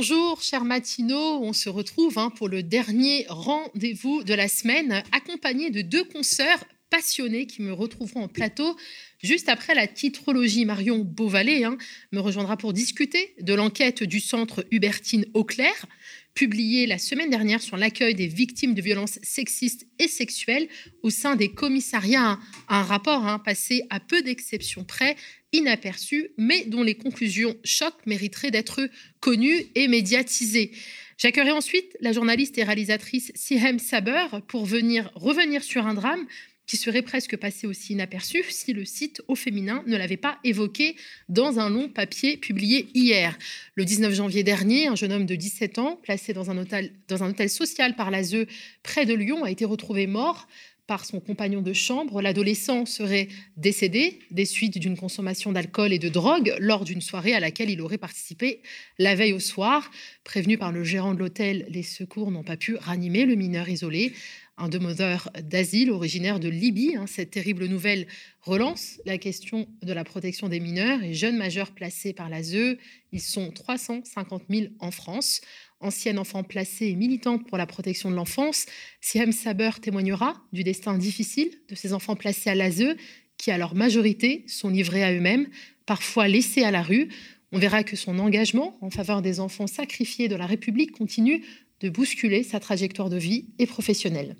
Bonjour, chers matinaux. On se retrouve hein, pour le dernier rendez-vous de la semaine, accompagné de deux consoeurs passionnés qui me retrouveront en plateau juste après la titrologie. Marion Beauvalet hein, me rejoindra pour discuter de l'enquête du centre Hubertine Auclair, publiée la semaine dernière sur l'accueil des victimes de violences sexistes et sexuelles au sein des commissariats. Un rapport hein, passé à peu d'exceptions près inaperçu, mais dont les conclusions chocs mériteraient d'être connues et médiatisées. J'accueillerai ensuite la journaliste et réalisatrice Sihem Saber pour venir revenir sur un drame qui serait presque passé aussi inaperçu si le site au féminin ne l'avait pas évoqué dans un long papier publié hier. Le 19 janvier dernier, un jeune homme de 17 ans, placé dans un hôtel, dans un hôtel social par l'ASE près de Lyon, a été retrouvé mort par son compagnon de chambre. L'adolescent serait décédé des suites d'une consommation d'alcool et de drogue lors d'une soirée à laquelle il aurait participé la veille au soir. Prévenu par le gérant de l'hôtel, les secours n'ont pas pu ranimer le mineur isolé. Un demandeur d'asile originaire de Libye. Hein. cette terrible nouvelle relance la question de la protection des mineurs et jeunes majeurs placés par l'ASE. Ils sont 350 000 en France ancienne enfant placée et militante pour la protection de l'enfance, Siem Saber témoignera du destin difficile de ces enfants placés à l'ASE qui, à leur majorité, sont livrés à eux-mêmes, parfois laissés à la rue. On verra que son engagement en faveur des enfants sacrifiés de la République continue de bousculer sa trajectoire de vie et professionnelle.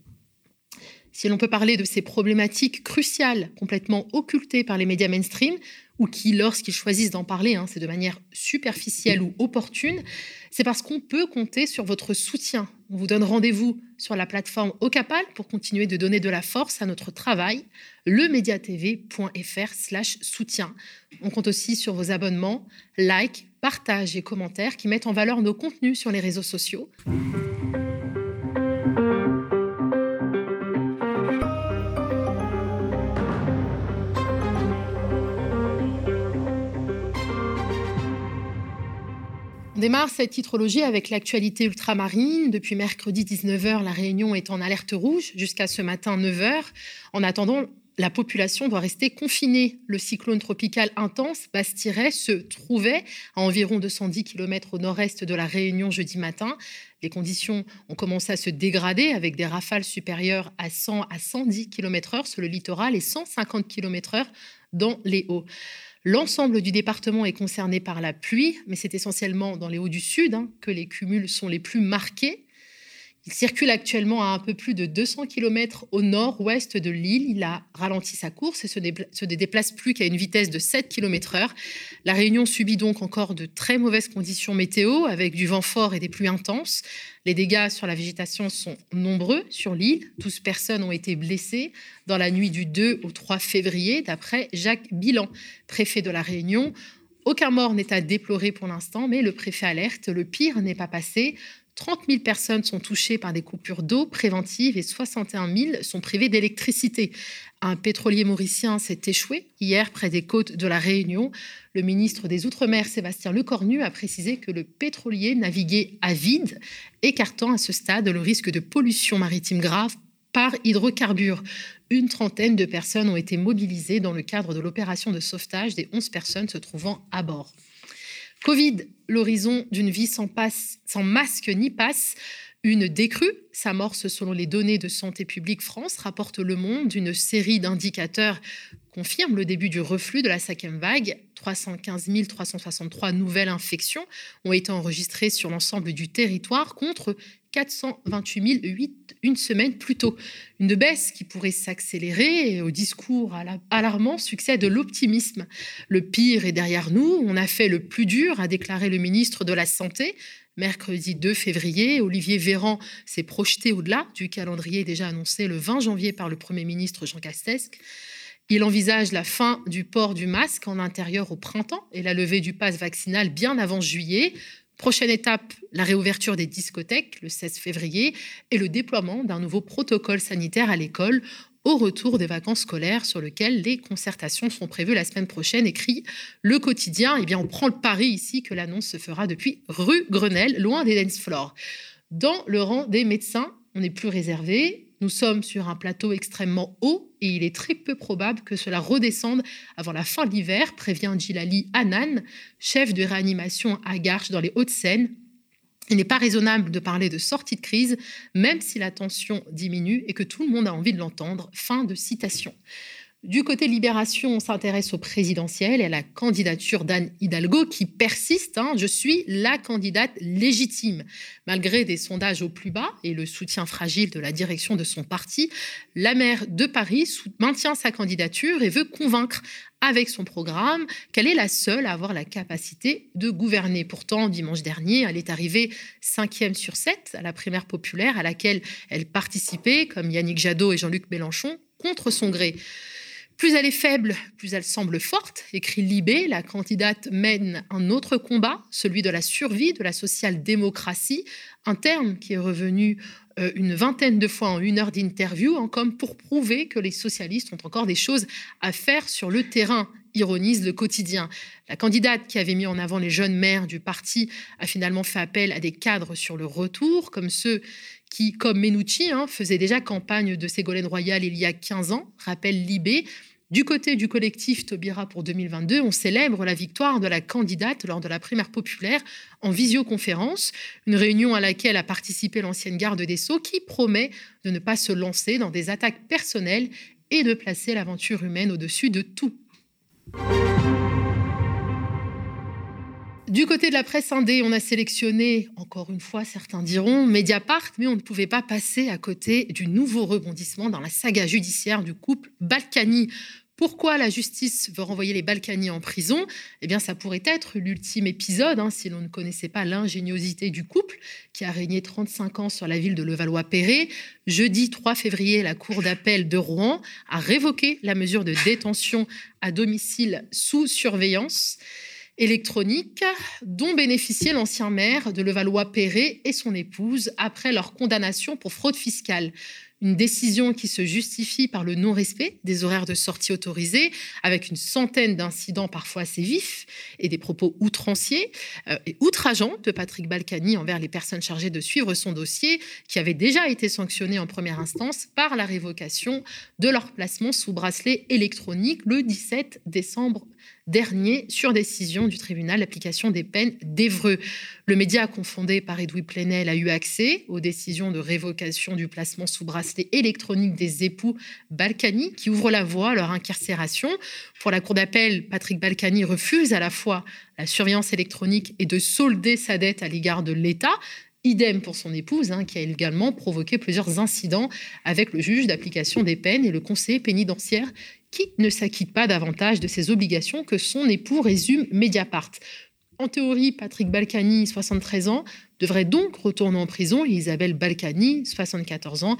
Si l'on peut parler de ces problématiques cruciales, complètement occultées par les médias mainstream, ou qui, lorsqu'ils choisissent d'en parler, hein, c'est de manière superficielle ou opportune, c'est parce qu'on peut compter sur votre soutien. On vous donne rendez-vous sur la plateforme Ocapal pour continuer de donner de la force à notre travail, lemediatv.fr slash soutien. On compte aussi sur vos abonnements, likes, partages et commentaires qui mettent en valeur nos contenus sur les réseaux sociaux. On démarre cette titrologie avec l'actualité ultramarine. Depuis mercredi 19h, la Réunion est en alerte rouge jusqu'à ce matin 9h. En attendant, la population doit rester confinée. Le cyclone tropical intense, Bastiret, se trouvait à environ 210 km au nord-est de la Réunion jeudi matin. Les conditions ont commencé à se dégrader avec des rafales supérieures à 100 à 110 km/h sur le littoral et 150 km/h dans les hauts. L'ensemble du département est concerné par la pluie, mais c'est essentiellement dans les hauts du sud hein, que les cumuls sont les plus marqués. Il circule actuellement à un peu plus de 200 km au nord-ouest de l'île. Il a ralenti sa course et se, se déplace plus qu'à une vitesse de 7 km/h. La Réunion subit donc encore de très mauvaises conditions météo avec du vent fort et des pluies intenses. Les dégâts sur la végétation sont nombreux sur l'île. 12 personnes ont été blessées dans la nuit du 2 au 3 février, d'après Jacques Bilan, préfet de la Réunion. Aucun mort n'est à déplorer pour l'instant, mais le préfet alerte, le pire n'est pas passé. 30 000 personnes sont touchées par des coupures d'eau préventives et 61 000 sont privées d'électricité. Un pétrolier mauricien s'est échoué hier près des côtes de la Réunion. Le ministre des Outre-mer, Sébastien Lecornu, a précisé que le pétrolier naviguait à vide, écartant à ce stade le risque de pollution maritime grave par hydrocarbures. Une trentaine de personnes ont été mobilisées dans le cadre de l'opération de sauvetage des 11 personnes se trouvant à bord. Covid, l'horizon d'une vie sans, masque ni passe. Une décrue s'amorce selon les données de Santé publique France, rapporte Le Monde. Une série d'indicateurs confirme le début du reflux de la cinquième vague. 315 363 nouvelles infections ont été enregistrées sur l'ensemble du territoire contre 428 008 une semaine plus tôt. Une baisse qui pourrait s'accélérer au discours alarmant succède l'optimisme. Le pire est derrière nous. On a fait le plus dur, a déclaré le ministre de la Santé. Mercredi 2 février, Olivier Véran s'est projeté au-delà du calendrier déjà annoncé le 20 janvier par le Premier ministre Jean Castex. Il envisage la fin du port du masque en intérieur au printemps et la levée du pass vaccinal bien avant juillet. Prochaine étape, la réouverture des discothèques le 16 février et le déploiement d'un nouveau protocole sanitaire à l'école au retour des vacances scolaires sur lequel les concertations sont prévues la semaine prochaine, écrit le quotidien. Eh bien, on prend le pari ici que l'annonce se fera depuis rue Grenelle, loin des dance floors. Dans le rang des médecins, on est plus réservé. Nous sommes sur un plateau extrêmement haut et il est très peu probable que cela redescende avant la fin de l'hiver, prévient Gilali Hanan, chef de réanimation à Garches dans les Hauts-de-Seine. Il n'est pas raisonnable de parler de sortie de crise, même si la tension diminue et que tout le monde a envie de l'entendre. Fin de citation. Du côté Libération, on s'intéresse au présidentiel et à la candidature d'Anne Hidalgo qui persiste. Hein. je suis la candidate légitime. Malgré des sondages au plus bas et le soutien fragile de la direction de son parti, la maire de Paris maintient sa candidature et veut convaincre avec son programme qu'elle est la seule à avoir la capacité de gouverner. Pourtant, dimanche dernier, elle est arrivée cinquième sur sept à la primaire populaire à laquelle elle participait, comme Yannick Jadot et Jean-Luc Mélenchon, contre son gré. Plus elle est faible, plus elle semble forte, écrit Libé. La candidate mène un autre combat, celui de la survie de la social-démocratie, un terme qui est revenu euh, une vingtaine de fois en une heure d'interview, hein, comme pour prouver que les socialistes ont encore des choses à faire sur le terrain ironise le quotidien. La candidate qui avait mis en avant les jeunes maires du parti a finalement fait appel à des cadres sur le retour, comme ceux qui, comme Menucci, hein, faisaient déjà campagne de Ségolène Royal il y a 15 ans, rappelle Libé. Du côté du collectif Tobira pour 2022, on célèbre la victoire de la candidate lors de la primaire populaire en visioconférence, une réunion à laquelle a participé l'ancienne garde des Sceaux qui promet de ne pas se lancer dans des attaques personnelles et de placer l'aventure humaine au-dessus de tout. Du côté de la presse indé, on a sélectionné, encore une fois, certains diront, Mediapart, mais on ne pouvait pas passer à côté du nouveau rebondissement dans la saga judiciaire du couple Balkany. Pourquoi la justice veut renvoyer les Balkany en prison? Eh bien, ça pourrait être l'ultime épisode, hein, si l'on ne connaissait pas l'ingéniosité du couple, qui a régné 35 ans sur la ville de Levallois-Perret. Jeudi 3 février, la Cour d'appel de Rouen a révoqué la mesure de détention à domicile sous surveillance électronique dont bénéficiait l'ancien maire de Levallois-Perret et son épouse après leur condamnation pour fraude fiscale. Une décision qui se justifie par le non-respect des horaires de sortie autorisés, avec une centaine d'incidents parfois assez vifs et des propos outranciers euh, et outrageants de Patrick Balkany envers les personnes chargées de suivre son dossier, qui avait déjà été sanctionné en première instance par la révocation de leur placement sous bracelet électronique le 17 décembre dernier sur décision du tribunal d'application des peines d'Evreux. Le média confondé par Edoui Plenel a eu accès aux décisions de révocation du placement sous bracelet électronique des époux Balkany qui ouvrent la voie à leur incarcération. Pour la Cour d'appel, Patrick Balkany refuse à la fois la surveillance électronique et de solder sa dette à l'égard de l'État, Idem pour son épouse, hein, qui a également provoqué plusieurs incidents avec le juge d'application des peines et le conseiller pénitentiaire, qui ne s'acquitte pas davantage de ses obligations que son époux, résume Mediapart. En théorie, Patrick Balkany, 73 ans, devrait donc retourner en prison. Isabelle Balkany, 74 ans,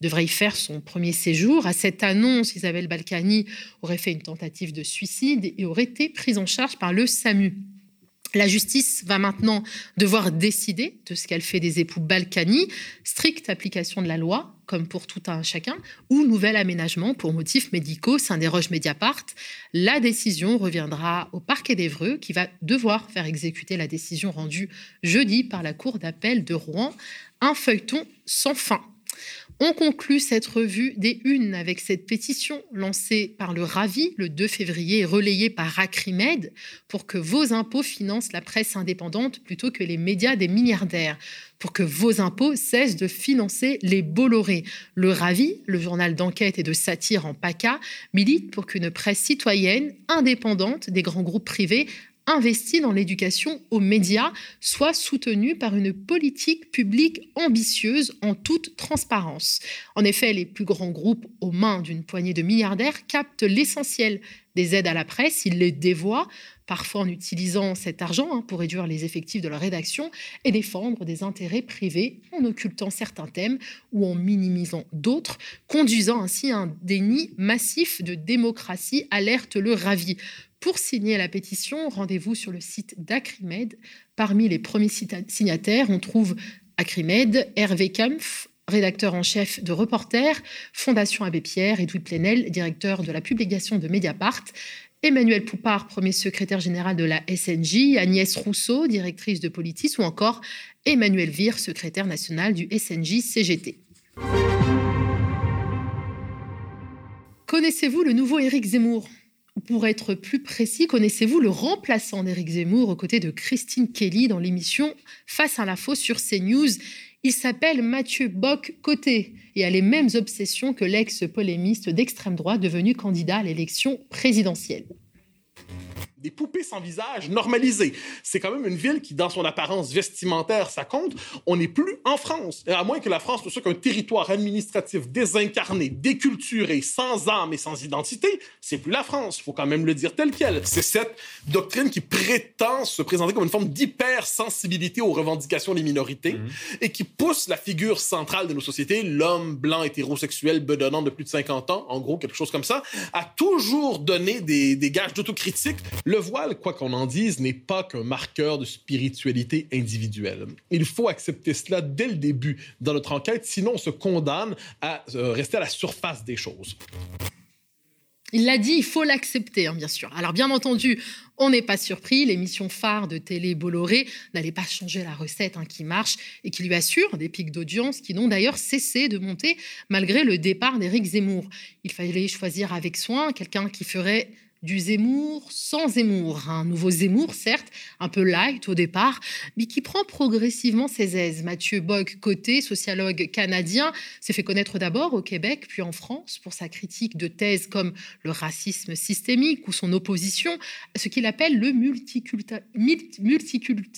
devrait y faire son premier séjour. À cette annonce, Isabelle Balkany aurait fait une tentative de suicide et aurait été prise en charge par le SAMU. La justice va maintenant devoir décider de ce qu'elle fait des époux Balkany, stricte application de la loi, comme pour tout un chacun, ou nouvel aménagement pour motifs médicaux, Saint-Desroches Mediapart. La décision reviendra au parquet d'Evreux qui va devoir faire exécuter la décision rendue jeudi par la Cour d'appel de Rouen. Un feuilleton sans fin. On conclut cette revue des Unes avec cette pétition lancée par le Ravi le 2 février et relayée par Acrimed pour que vos impôts financent la presse indépendante plutôt que les médias des milliardaires, pour que vos impôts cessent de financer les Bolloré. Le Ravi, le journal d'enquête et de satire en PACA, milite pour qu'une presse citoyenne, indépendante des grands groupes privés, investi dans l'éducation aux médias soit soutenu par une politique publique ambitieuse en toute transparence. En effet, les plus grands groupes aux mains d'une poignée de milliardaires captent l'essentiel des aides à la presse, ils les dévoient, parfois en utilisant cet argent hein, pour réduire les effectifs de leur rédaction et défendre des intérêts privés en occultant certains thèmes ou en minimisant d'autres, conduisant ainsi à un déni massif de démocratie, alerte le ravi. Pour signer la pétition, rendez-vous sur le site d'Acrimed. Parmi les premiers signataires, on trouve Acrimed, Hervé Kempf, rédacteur en chef de Reporter, Fondation Abbé Pierre, Edoui Plenel, directeur de la publication de Mediapart, Emmanuel Poupard, premier secrétaire général de la SNJ, Agnès Rousseau, directrice de Politis, ou encore Emmanuel Vire, secrétaire national du SNJ CGT. Connaissez-vous le nouveau Éric Zemmour? Pour être plus précis, connaissez-vous le remplaçant d'Éric Zemmour aux côtés de Christine Kelly dans l'émission Face à l'info sur CNews? Il s'appelle Mathieu Bock-Côté et a les mêmes obsessions que l'ex-polémiste d'extrême droite devenu candidat à l'élection présidentielle des poupées sans visage normalisées. C'est quand même une ville qui, dans son apparence vestimentaire, ça compte. On n'est plus en France. Et à moins que la France ne soit qu'un territoire administratif désincarné, déculturé, sans âme et sans identité, c'est plus la France. Il faut quand même le dire tel quel. C'est cette doctrine qui prétend se présenter comme une forme d'hypersensibilité aux revendications des minorités mhm. et qui pousse la figure centrale de nos sociétés, l'homme blanc hétérosexuel bedonnant de plus de 50 ans, en gros, quelque chose comme ça, à toujours donner des, des gages d'autocritique le voile, quoi qu'on en dise, n'est pas qu'un marqueur de spiritualité individuelle. Il faut accepter cela dès le début dans notre enquête, sinon on se condamne à euh, rester à la surface des choses. Il l'a dit, il faut l'accepter, hein, bien sûr. Alors, bien entendu, on n'est pas surpris. L'émission phare de télé Bolloré n'allait pas changer la recette hein, qui marche et qui lui assure des pics d'audience qui n'ont d'ailleurs cessé de monter malgré le départ d'Éric Zemmour. Il fallait choisir avec soin quelqu'un qui ferait du Zemmour sans Zemmour. Un nouveau Zemmour, certes, un peu light au départ, mais qui prend progressivement ses aises. Mathieu Bock-Côté, sociologue canadien, s'est fait connaître d'abord au Québec, puis en France, pour sa critique de thèses comme le racisme systémique ou son opposition à ce qu'il appelle le,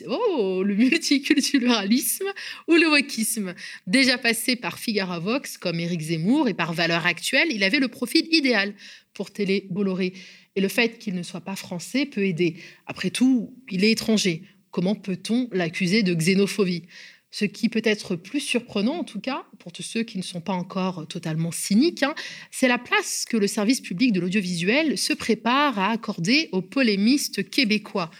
oh, le multiculturalisme ou le wokisme. Déjà passé par Figaro Vox comme Éric Zemmour et par Valeurs Actuelles, il avait le profil idéal pour Télé Bolloré. Et le fait qu'il ne soit pas français peut aider. Après tout, il est étranger. Comment peut-on l'accuser de xénophobie? Ce qui peut être plus surprenant, en tout cas, pour tous ceux qui ne sont pas encore totalement cyniques, hein, c'est la place que le service public de l'audiovisuel se prépare à accorder aux polémistes québécois.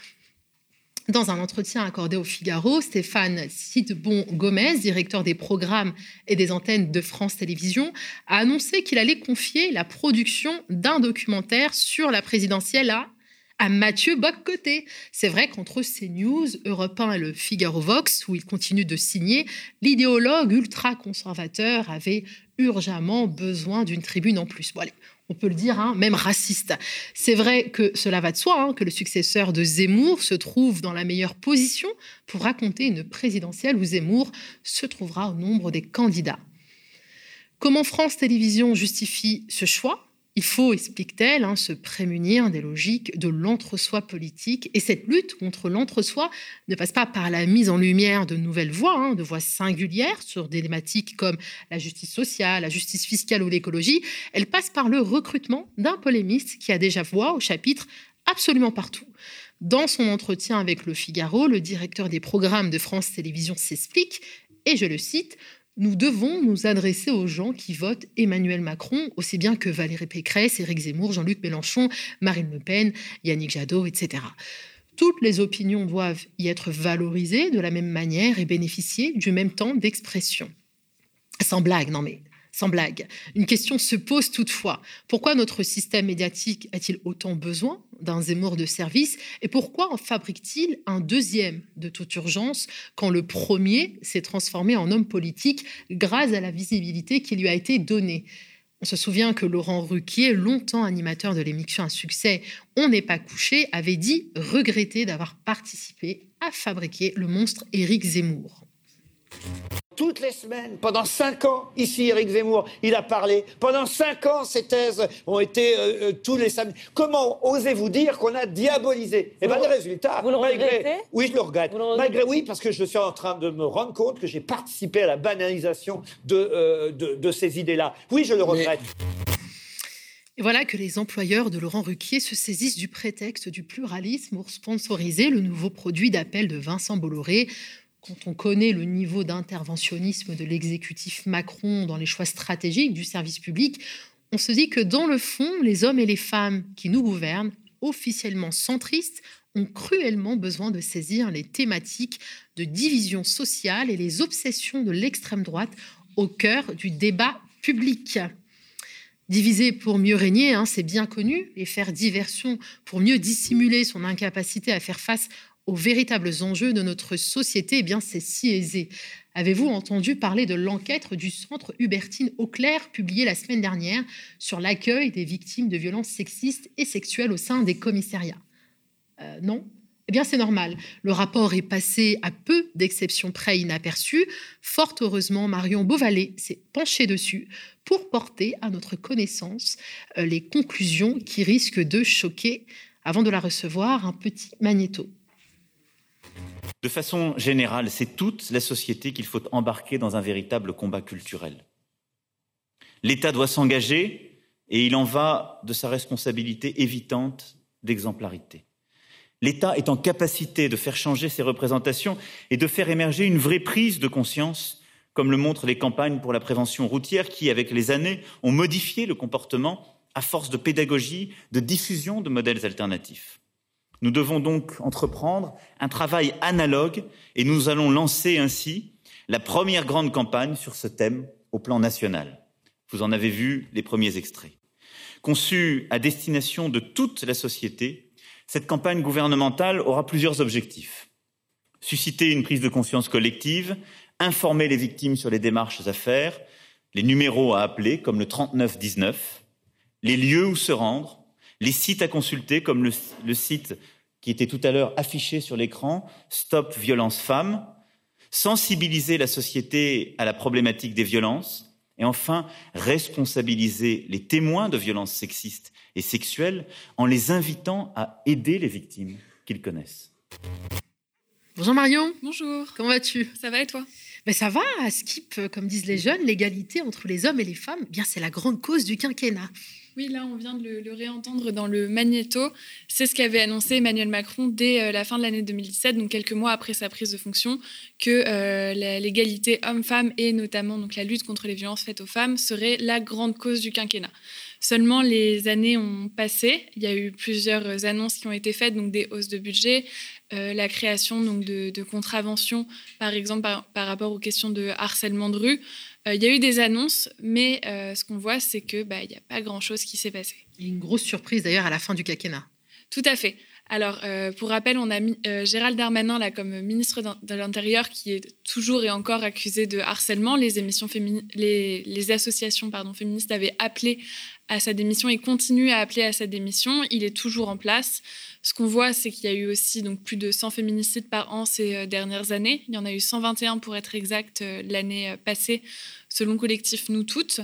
Dans un entretien accordé au Figaro, Stéphane Sidbon Gomez, directeur des programmes et des antennes de France Télévisions, a annoncé qu'il allait confier la production d'un documentaire sur la présidentielle à, Mathieu Boccoté. C'est vrai qu'entre CNews, Europe 1 et le Figaro Vox, où il continue de signer, l'idéologue ultra-conservateur avait urgemment besoin d'une tribune en plus. Bon, on peut le dire, hein, même raciste. C'est vrai que cela va de soi, hein, que le successeur de Zemmour se trouve dans la meilleure position pour raconter une présidentielle où Zemmour se trouvera au nombre des candidats. Comment France Télévisions justifie ce choix? Il faut, explique-t-elle, hein, se prémunir des logiques de l'entre-soi politique. Et cette lutte contre l'entre-soi ne passe pas par la mise en lumière de nouvelles voies, hein, de voies singulières sur des thématiques comme la justice sociale, la justice fiscale ou l'écologie. Elle passe par le recrutement d'un polémiste qui a déjà voix au chapitre absolument partout. Dans son entretien avec Le Figaro, le directeur des programmes de France Télévisions s'explique, et je le cite, nous devons nous adresser aux gens qui votent Emmanuel Macron, aussi bien que Valérie Pécresse, Éric Zemmour, Jean-Luc Mélenchon, Marine Le Pen, Yannick Jadot, etc. Toutes les opinions doivent y être valorisées de la même manière et bénéficier du même temps d'expression. Sans blague, non mais sans blague. Une question se pose toutefois. Pourquoi notre système médiatique a-t-il autant besoin d'un Zemmour de service et pourquoi en fabrique-t-il un deuxième de toute urgence quand le premier s'est transformé en homme politique grâce à la visibilité qui lui a été donnée? On se souvient que Laurent Ruquier, longtemps animateur de l'émission à succès On n'est pas couché, avait dit regretter d'avoir participé à fabriquer le monstre Éric Zemmour toutes les semaines, pendant cinq ans, ici, Eric Zemmour, il a parlé. Pendant cinq ans, ces thèses ont été euh, euh, tous les samedis. Comment osez-vous dire qu'on a diabolisé? Eh bien, les résultats. Vous le regrettez? Oui, je le regrette. malgré, oui, parce que je suis en train de me rendre compte que j'ai participé à la banalisation de, euh, de, ces idées-là. Oui, je le regrette. Et voilà que les employeurs de Laurent Ruquier se saisissent du prétexte du pluralisme pour sponsoriser le nouveau produit d'appel de Vincent Bolloré quand on connaît le niveau d'interventionnisme de l'exécutif Macron dans les choix stratégiques du service public, on se dit que dans le fond, les hommes et les femmes qui nous gouvernent, officiellement centristes, ont cruellement besoin de saisir les thématiques de division sociale et les obsessions de l'extrême droite au cœur du débat public. Diviser pour mieux régner, hein, c'est bien connu, et faire diversion pour mieux dissimuler son incapacité à faire face aux véritables enjeux de notre société, eh bien c'est si aisé. Avez-vous entendu parler de l'enquête du centre Hubertine Auclair publiée la semaine dernière sur l'accueil des victimes de violences sexistes et sexuelles au sein des commissariats? Euh, Non? Eh bien, c'est normal. Le rapport est passé à peu d'exceptions près inaperçues. Fort heureusement, Marion Beauvalet s'est penchée dessus pour porter à notre connaissance euh, les conclusions qui risquent de choquer. Avant de la recevoir, un petit magnéto. De façon générale, c'est toute la société qu'il faut embarquer dans un véritable combat culturel. L'État doit s'engager et il en va de sa responsabilité évitante d'exemplarité. L'État est en capacité de faire changer ses représentations et de faire émerger une vraie prise de conscience, comme le montrent les campagnes pour la prévention routière qui, avec les années, ont modifié le comportement à force de pédagogie, de diffusion de modèles alternatifs. Nous devons donc entreprendre un travail analogue et nous allons lancer ainsi la première grande campagne sur ce thème au plan national. Vous en avez vu les premiers extraits. Conçue à destination de toute la société, cette campagne gouvernementale aura plusieurs objectifs. Susciter une prise de conscience collective, informer les victimes sur les démarches à faire, les numéros à appeler comme le 3919, les lieux où se rendre, les sites à consulter comme le, le site qui était tout à l'heure affiché sur l'écran, Stop Violence Femmes, sensibiliser la société à la problématique des violences, et enfin responsabiliser les témoins de violences sexistes et sexuelles en les invitant à aider les victimes qu'ils connaissent. Bonjour Marion. Bonjour. Comment vas-tu? Ça va et toi? Ben ça va, à Skip, comme disent les jeunes, l'égalité entre les hommes et les femmes, eh bien c'est la grande cause du quinquennat. Oui, là, on vient de le, réentendre dans le magnéto. C'est ce qu'avait annoncé Emmanuel Macron dès euh, la fin de l'année 2017, donc quelques mois après sa prise de fonction, que euh, l'égalité homme-femme et notamment la lutte contre les violences faites aux femmes serait la grande cause du quinquennat. Seulement, les années ont passé. Il y a eu plusieurs annonces qui ont été faites, donc des hausses de budget, euh, la création donc de, contraventions, par exemple par, rapport aux questions de harcèlement de rue. Euh, il y a eu des annonces, mais euh, ce qu'on voit, c'est que bah, il n'y a pas grand-chose qui s'est passé. Il y a une grosse surprise d'ailleurs à la fin du quinquennat. Tout à fait. Alors, pour rappel, on a mis Gérald Darmanin là comme ministre de l'Intérieur qui est toujours et encore accusé de harcèlement. Les, émissions les, les associations pardon, féministes avaient appelé à sa démission et continue à appeler à sa démission. Il est toujours en place. Ce qu'on voit, c'est qu'il y a eu aussi donc, plus de 100 féminicides par an ces euh, dernières années. Il y en a eu 121 pour être exact euh, l'année euh, passée, selon collectif Nous Toutes.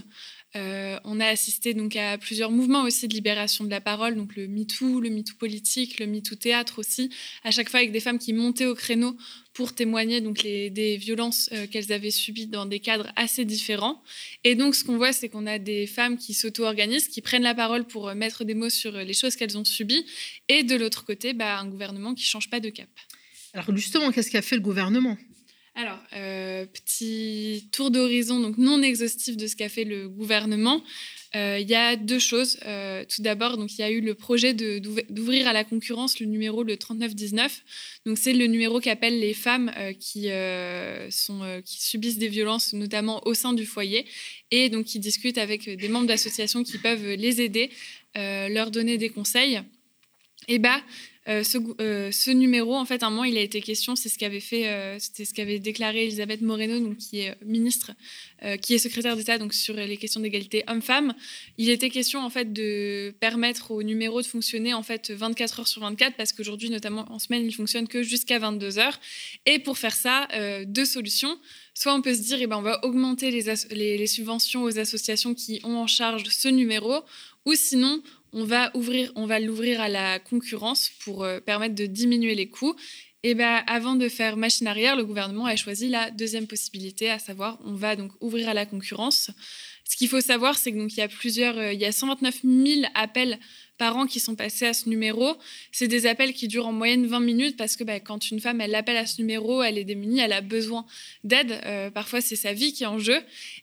Euh, on a assisté donc à plusieurs mouvements aussi de libération de la parole, donc le MeToo, le MeToo politique, le MeToo théâtre aussi, à chaque fois avec des femmes qui montaient au créneau pour témoigner donc des violences euh, qu'elles avaient subies dans des cadres assez différents. Et donc ce qu'on voit, c'est qu'on a des femmes qui s'auto-organisent, qui prennent la parole pour euh, mettre des mots sur les choses qu'elles ont subies, et de l'autre côté, bah, un gouvernement qui change pas de cap. Alors justement, qu'est-ce qu'a fait le gouvernement? Alors, euh, petit tour d'horizon, donc non exhaustif de ce qu'a fait le gouvernement. Euh, il y a deux choses. Euh, tout d'abord, donc il y a eu le projet d'ouvrir à la concurrence le numéro le 3919. Donc c'est le numéro qu'appellent les femmes qui subissent des violences, notamment au sein du foyer, et donc qui discutent avec des membres d'associations qui peuvent les aider, leur donner des conseils. Et bah, euh, euh, ce, numéro, en fait, à un moment, il a été question, c'est ce qu'avait fait, euh, ce qu'avait déclaré Elisabeth Moreno, donc qui est ministre, qui est secrétaire d'État donc sur les questions d'égalité homme-femme. Il était question en fait de permettre au numéro de fonctionner en fait 24 heures sur 24 parce qu'aujourd'hui, notamment en semaine, il fonctionne que jusqu'à 22 heures. Et pour faire ça, deux solutions. Soit on peut se dire, eh ben, on va augmenter les, les subventions aux associations qui ont en charge ce numéro, ou sinon on va l'ouvrir à la concurrence pour euh, permettre de diminuer les coûts. Et ben, avant de faire machine arrière, le gouvernement a choisi la deuxième possibilité, à savoir, on va donc ouvrir à la concurrence. Ce qu'il faut savoir, c'est qu'il y a plusieurs, euh, il y a 129 000 appels parents qui sont passés à ce numéro. C'est des appels qui durent en moyenne 20 minutes parce que bah, quand une femme elle appelle à ce numéro, elle est démunie, elle a besoin d'aide. Euh, parfois, c'est sa vie qui est en jeu.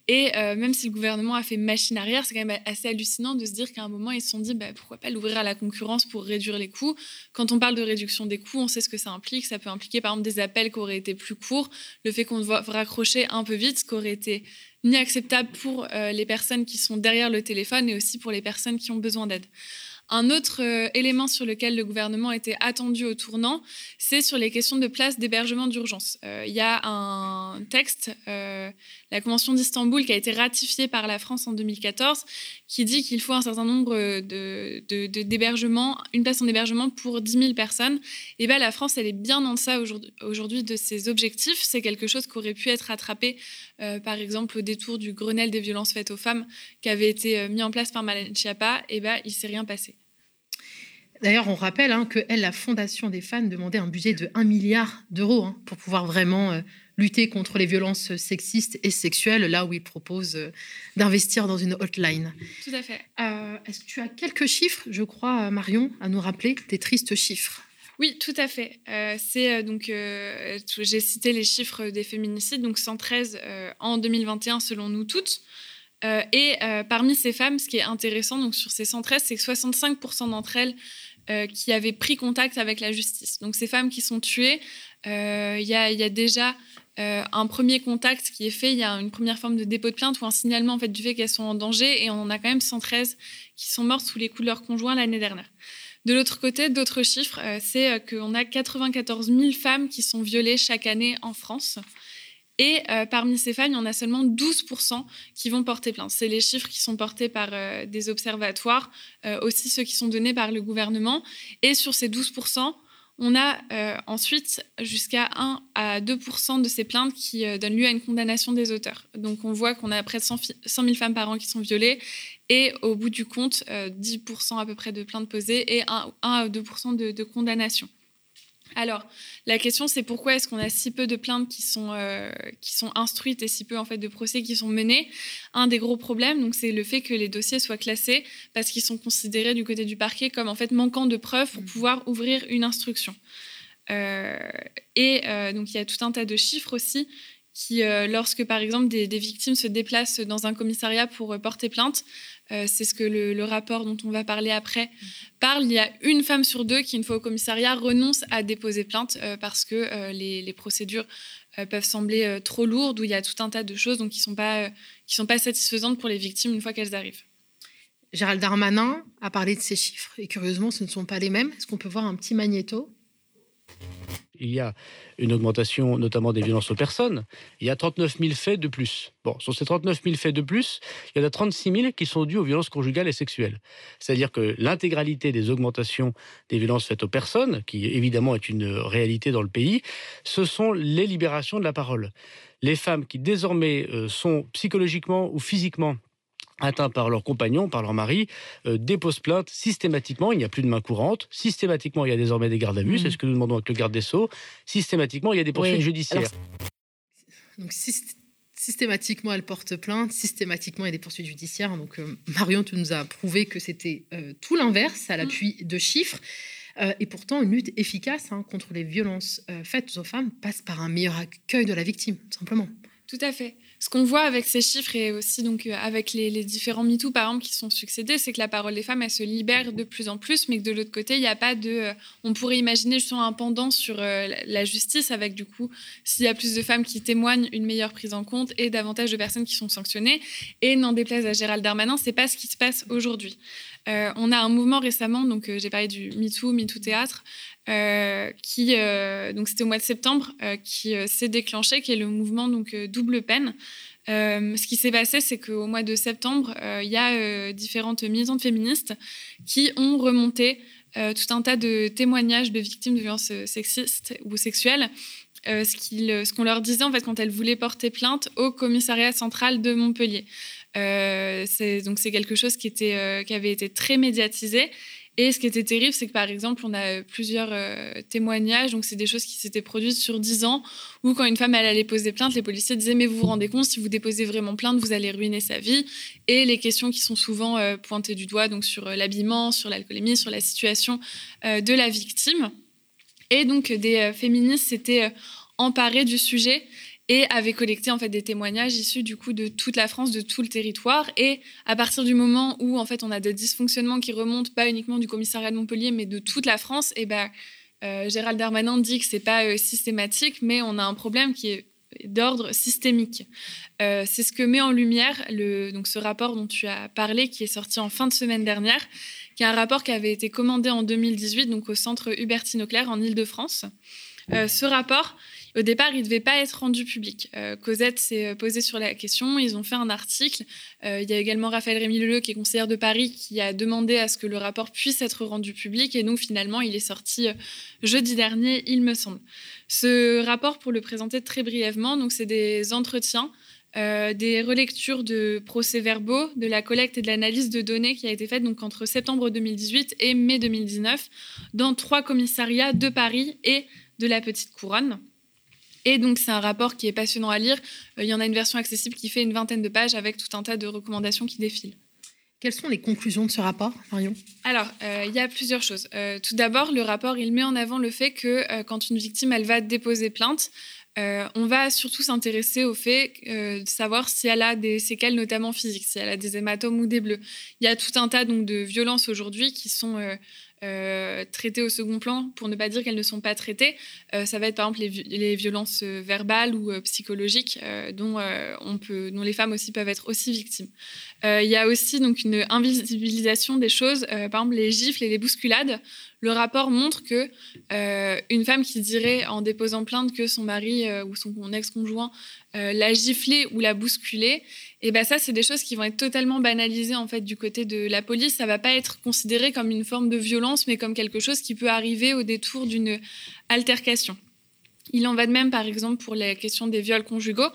Et euh, même si le gouvernement a fait machine arrière, c'est quand même assez hallucinant de se dire qu'à un moment, ils se sont dit bah, pourquoi pas l'ouvrir à la concurrence pour réduire les coûts. Quand on parle de réduction des coûts, on sait ce que ça implique. Ça peut impliquer par exemple des appels qui auraient été plus courts, le fait qu'on doit raccrocher un peu vite, ce qui aurait été ni acceptable pour euh, les personnes qui sont derrière le téléphone et aussi pour les personnes qui ont besoin d'aide. Un autre euh, élément sur lequel le gouvernement était attendu au tournant, c'est sur les questions de place d'hébergement d'urgence. Euh, il y a un texte, euh, la Convention d'Istanbul, qui a été ratifiée par la France en 2014, qui dit qu'il faut un certain nombre d'hébergements, de, une place en hébergement pour 10 000 personnes. Et bien la France, elle est bien en deçà aujourd'hui de ses objectifs. C'est quelque chose qui aurait pu être rattrapé, par exemple, au détour du Grenelle des violences faites aux femmes, qui avait été mis en place par Malène Schiappa. Et ben il s'est rien passé. D'ailleurs, on rappelle hein, que elle, la Fondation des fans demandait un budget de 1 milliard d'euros hein, pour pouvoir vraiment euh, lutter contre les violences sexistes et sexuelles, là où il propose euh, d'investir dans une hotline. Tout à fait. Euh, est-ce que tu as quelques chiffres, je crois, Marion, à nous rappeler, des tristes chiffres? Oui, tout à fait. c'est donc j'ai cité les chiffres des féminicides, donc 113 en 2021 selon nous toutes. Et parmi ces femmes, ce qui est intéressant donc sur ces 113, c'est que 65% d'entre elles euh, qui avaient pris contact avec la justice. Donc ces femmes qui sont tuées, euh, il y, a déjà euh, un premier contact qui est fait, il y a une première forme de dépôt de plainte ou un signalement en fait, du fait qu'elles sont en danger et on en a quand même 113 qui sont mortes sous les coups de leur conjoint l'année dernière. De l'autre côté, d'autres chiffres, c'est qu'on a 94 000 femmes qui sont violées chaque année en France. Et euh, parmi ces femmes, il y en a seulement 12% qui vont porter plainte. C'est les chiffres qui sont portés par euh, des observatoires, euh, aussi ceux qui sont donnés par le gouvernement. Et sur ces 12%, on a ensuite jusqu'à 1 à 2% de ces plaintes qui donnent lieu à une condamnation des auteurs. Donc on voit qu'on a près de 100, 000 femmes par an qui sont violées et au bout du compte, 10% à peu près de plaintes posées et 1, à 2% de, de condamnations. Alors, la question, c'est pourquoi est-ce qu'on a si peu de plaintes qui sont, euh, qui sont instruites et si peu en fait de procès qui sont menés? Un des gros problèmes, donc, c'est le fait que les dossiers soient classés parce qu'ils sont considérés du côté du parquet comme en fait manquant de preuves pour mmh. pouvoir ouvrir une instruction. Euh, et euh, donc, il y a tout un tas de chiffres aussi qui, lorsque par exemple des, des, victimes se déplacent dans un commissariat pour porter plainte, euh, c'est ce que le, rapport dont on va parler après parle. Il y a une femme sur deux qui, une fois au commissariat, renonce à déposer plainte euh, parce que euh, les, procédures peuvent sembler trop lourdes, où il y a tout un tas de choses donc, qui ne sont, pas, sont pas satisfaisantes pour les victimes une fois qu'elles arrivent. Gérald Darmanin a parlé de ces chiffres et curieusement, ce ne sont pas les mêmes. Est-ce qu'on peut voir un petit magnéto? Il y a une augmentation notamment des violences aux personnes. Il y a 39 000 faits de plus. Bon, sur ces 39 000 faits de plus, il y en a 36 000 qui sont dus aux violences conjugales et sexuelles. C'est-à-dire que l'intégralité des augmentations des violences faites aux personnes, qui évidemment est une réalité dans le pays, ce sont les libérations de la parole. Les femmes qui désormais euh, sont psychologiquement ou physiquement atteints par leurs compagnons, par leur mari, euh, déposent plainte systématiquement. Il n'y a plus de main courante. Systématiquement, il y a désormais des gardes à vue. C'est mmh. ce que nous demandons avec le garde des Sceaux. Systématiquement, il y a des poursuites judiciaires. donc, systématiquement, elle porte plainte. Systématiquement, il y a des poursuites judiciaires. Donc, euh, Marion, tu nous as prouvé que c'était euh, tout l'inverse, à l'appui de chiffres. et pourtant, une lutte efficace hein, contre les violences faites aux femmes passe par un meilleur accueil de la victime, simplement. Tout à fait ce qu'on voit avec ces chiffres et aussi donc euh, avec les, différents MeToo par exemple qui sont succédés, c'est que la parole des femmes elle se libère de plus en plus, mais que de l'autre côté il n'y a pas de, euh, on pourrait imaginer justement un pendant sur euh, la justice avec du coup s'il y a plus de femmes qui témoignent, une meilleure prise en compte et davantage de personnes qui sont sanctionnées. Et n'en déplaise à Gérald Darmanin, c'est pas ce qui se passe aujourd'hui. On a un mouvement récemment, donc j'ai parlé du MeToo, MeToo Théâtre, qui, donc c'était au mois de septembre, qui s'est déclenché, qui est le mouvement donc double peine. Euh, ce qui s'est passé, c'est qu'au mois de septembre, euh, il y a euh, différentes militantes féministes qui ont remonté tout un tas de témoignages de victimes de violences sexistes ou sexuelles. ce qu'on leur disait en fait quand elles voulaient porter plainte au commissariat central de Montpellier. Donc c'est quelque chose qui, était, qui avait été très médiatisé et ce qui était terrible, c'est que par exemple, on a plusieurs euh, témoignages, donc c'est des choses qui s'étaient produites sur 10 ans, où quand une femme elle allait poser plainte, les policiers disaient mais vous vous rendez compte, si vous déposez vraiment plainte, vous allez ruiner sa vie. Et les questions qui sont souvent euh, pointées du doigt, donc sur euh, l'habillement, sur l'alcoolémie, sur la situation de la victime. Et donc des féministes s'étaient emparées du sujet et avait collecté en fait des témoignages issus du coup de toute la France, de tout le territoire. Et à partir du moment où en fait on a des dysfonctionnements qui remontent pas uniquement du commissariat de Montpellier, mais de toute la France, et ben euh, Gérald Darmanin dit que c'est pas euh, systématique, mais on a un problème qui est d'ordre systémique. c'est ce que met en lumière donc ce rapport dont tu as parlé, qui est sorti en fin de semaine dernière, qui est un rapport qui avait été commandé en 2018 donc au centre Hubertine Auclair en Ile-de-France. ce rapport, au départ, il ne devait pas être rendu public. Euh, Cosette s'est euh, posée sur la question. Ils ont fait un article. Euh, il y a également Raphaël Rémy Leleu, qui est conseillère de Paris, qui a demandé à ce que le rapport puisse être rendu public. Et donc, finalement, il est sorti jeudi dernier, il me semble. Ce rapport, pour le présenter très brièvement, donc c'est des entretiens. des relectures de procès-verbaux, de la collecte et de l'analyse de données qui a été faite donc entre septembre 2018 et mai 2019 dans trois commissariats de Paris et de la Petite Couronne. Et donc, c'est un rapport qui est passionnant à lire. Euh, il y en a une version accessible qui fait une vingtaine de pages avec tout un tas de recommandations qui défilent. Quelles sont les conclusions de ce rapport, Marion? Alors, euh, il y a plusieurs choses. Euh, tout d'abord, le rapport, il met en avant le fait que quand une victime, elle va déposer plainte, on va surtout s'intéresser au fait de savoir si elle a des séquelles, notamment physiques, si elle a des hématomes ou des bleus. Il y a tout un tas donc, de violences aujourd'hui qui sont traitées au second plan, pour ne pas dire qu'elles ne sont pas traitées. Euh, ça va être par exemple les, violences euh, verbales ou psychologiques dont, les femmes aussi peuvent être aussi victimes. Il y a aussi donc une invisibilisation des choses, par exemple les gifles et les bousculades. Le rapport montre que une femme qui dirait en déposant plainte que son mari ou son ex-conjoint l'a giflé ou l'a bousculé, et ben ça, c'est des choses qui vont être totalement banalisées en fait du côté de la police. Ça va pas être considéré comme une forme de violence, mais comme quelque chose qui peut arriver au détour d'une altercation. Il en va de même, par exemple, pour la question des viols conjugaux.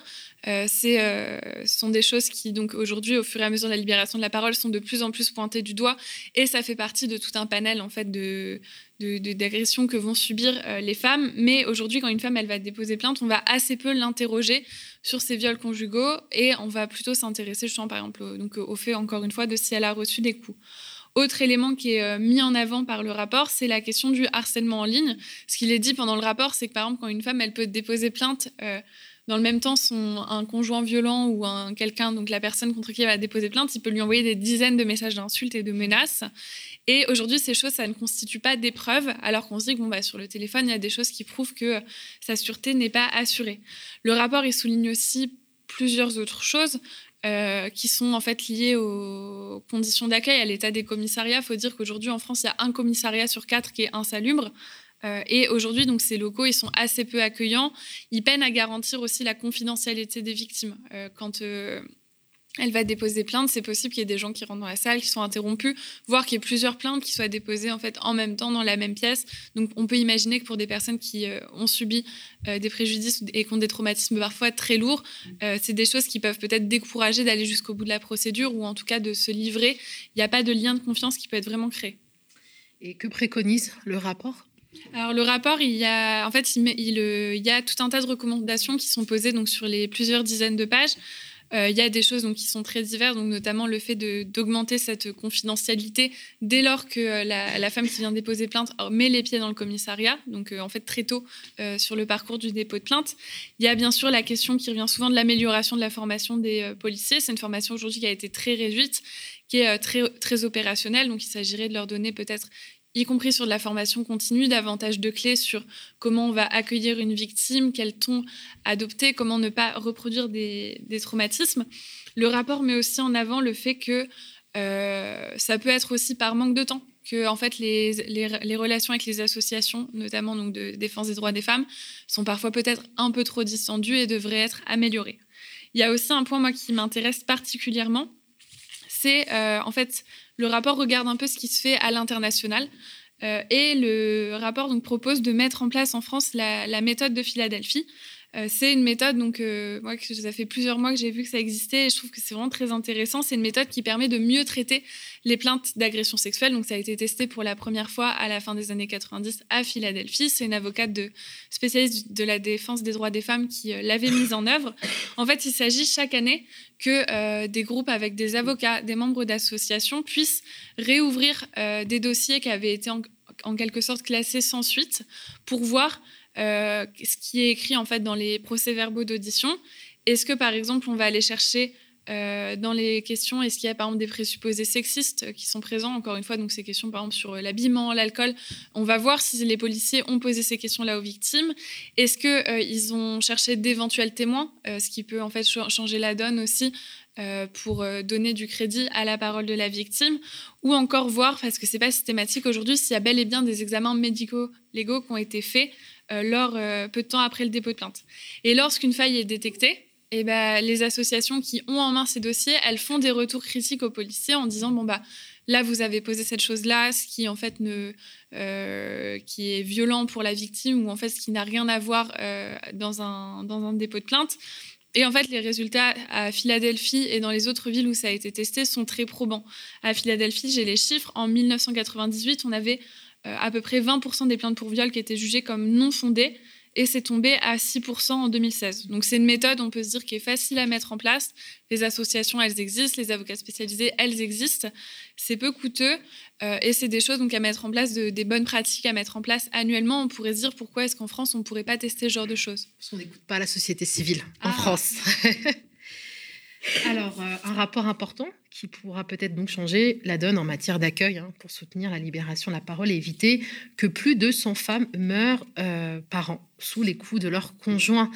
Euh, c'est, euh, ce sont des choses qui, donc, aujourd'hui, au fur et à mesure de la libération de la parole, sont de plus en plus pointées du doigt, et ça fait partie de tout un panel en fait de, d'agressions que vont subir euh, les femmes. Mais aujourd'hui, quand une femme elle va déposer plainte, on va assez peu l'interroger sur ses viols conjugaux et on va plutôt s'intéresser, justement, par exemple, au, donc, au fait, encore une fois, de si elle a reçu des coups. Autre élément qui est euh, mis en avant par le rapport, c'est la question du harcèlement en ligne. Ce qu'il est dit pendant le rapport, c'est que par exemple, quand une femme elle peut déposer plainte, euh, dans le même temps, son, un conjoint violent ou un, quelqu'un, donc la personne contre qui elle va déposer plainte, il peut lui envoyer des dizaines de messages d'insultes et de menaces. Et aujourd'hui, ces choses, ça ne constitue pas des preuves, alors qu'on se dit que bon, bah, sur le téléphone, il y a des choses qui prouvent que sa sûreté n'est pas assurée. Le rapport, il souligne aussi plusieurs autres choses. Euh, qui sont en fait liées aux conditions d'accueil, à l'état des commissariats. Il faut dire qu'aujourd'hui en France, il y a un commissariat sur quatre qui est insalubre. Euh, et aujourd'hui, donc ces locaux, ils sont assez peu accueillants. Ils peinent à garantir aussi la confidentialité des victimes. Euh, quand elle va déposer plainte, c'est possible qu'il y ait des gens qui rentrent dans la salle, qui sont interrompus, voire qu'il y ait plusieurs plaintes qui soient déposées en fait en même temps dans la même pièce. Donc on peut imaginer que pour des personnes qui euh, ont subi euh, des préjudices et qui ont des traumatismes parfois très lourds, euh, c'est des choses qui peuvent peut-être décourager d'aller jusqu'au bout de la procédure ou en tout cas de se livrer. Il n'y a pas de lien de confiance qui peut être vraiment créé. Et que préconise le rapport? Alors le rapport, il y a en fait il, il, y a tout un tas de recommandations qui sont posées donc sur les plusieurs dizaines de pages. Euh, il y a des choses donc, qui sont très diverses, donc notamment le fait d'augmenter cette confidentialité dès lors que euh, la, femme qui vient déposer plainte met les pieds dans le commissariat, donc euh, en fait très tôt sur le parcours du dépôt de plainte. Il y a bien sûr la question qui revient souvent de l'amélioration de la formation des policiers. C'est une formation aujourd'hui qui a été très réduite, qui est très, très opérationnelle, donc il s'agirait de leur donner peut-être y compris sur de la formation continue, davantage de clés sur comment on va accueillir une victime, quel ton adopter, comment ne pas reproduire des, traumatismes. Le rapport met aussi en avant le fait que euh, ça peut être aussi par manque de temps, que en fait les, relations avec les associations, notamment donc de défense des droits des femmes, sont parfois peut-être un peu trop distendues et devraient être améliorées. Il y a aussi un point moi qui m'intéresse particulièrement, c'est euh, en fait le rapport regarde un peu ce qui se fait à l'international. Euh, et le rapport donc, propose de mettre en place en France la méthode de Philadelphie, euh, c'est une méthode, donc, euh, moi, ça fait plusieurs mois que j'ai vu que ça existait et je trouve que c'est vraiment très intéressant. C'est une méthode qui permet de mieux traiter les plaintes d'agression sexuelle. Donc, ça a été testé pour la première fois à la fin des années 90 à Philadelphie. C'est une avocate de, spécialiste de la défense des droits des femmes qui euh, l'avait mise en œuvre. En fait, il s'agit chaque année que des groupes avec des avocats, des membres d'associations puissent réouvrir des dossiers qui avaient été en quelque sorte classés sans suite pour voir euh, ce qui est écrit en fait dans les procès-verbaux d'audition. Est-ce que par exemple on va aller chercher euh, dans les questions, est-ce qu'il y a par exemple des présupposés sexistes qui sont présents Encore une fois, donc ces questions par exemple sur l'habillement, l'alcool. On va voir si les policiers ont posé ces questions-là aux victimes. Est-ce qu'ils ont cherché d'éventuels témoins, ce qui peut en fait changer la donne aussi pour donner du crédit à la parole de la victime, ou encore voir, parce que c'est pas systématique aujourd'hui, s'il y a bel et bien des examens médicaux légaux qui ont été faits lors, peu de temps après le dépôt de plainte. Et lorsqu'une faille est détectée, et ben, les associations qui ont en main ces dossiers, elles font des retours critiques aux policiers en disant bon bah là vous avez posé cette chose là, ce qui en fait ne euh, qui est violent pour la victime ou en fait ce qui n'a rien à voir euh, dans un dans un dépôt de plainte. Et en fait, les résultats à Philadelphie et dans les autres villes où ça a été testé sont très probants. À Philadelphie, j'ai les chiffres. En 1998, on avait euh, à peu près 20% des plaintes pour viol qui étaient jugées comme non fondées et c'est tombé à 6% en 2016. Donc c'est une méthode, on peut se dire, qui est facile à mettre en place. Les associations, elles existent, les avocats spécialisés, elles existent. C'est peu coûteux euh, et c'est des choses donc à mettre en place, des bonnes pratiques à mettre en place annuellement. On pourrait se dire pourquoi est-ce qu'en France on ne pourrait pas tester ce genre de choses? Parce qu'on n'écoute pas la société civile en ah. France. Alors, euh, un rapport important qui pourra peut-être donc changer la donne en matière d'accueil hein, pour soutenir la libération de la parole et éviter que plus de 100 femmes meurent euh, par an sous les coups de leurs conjoints.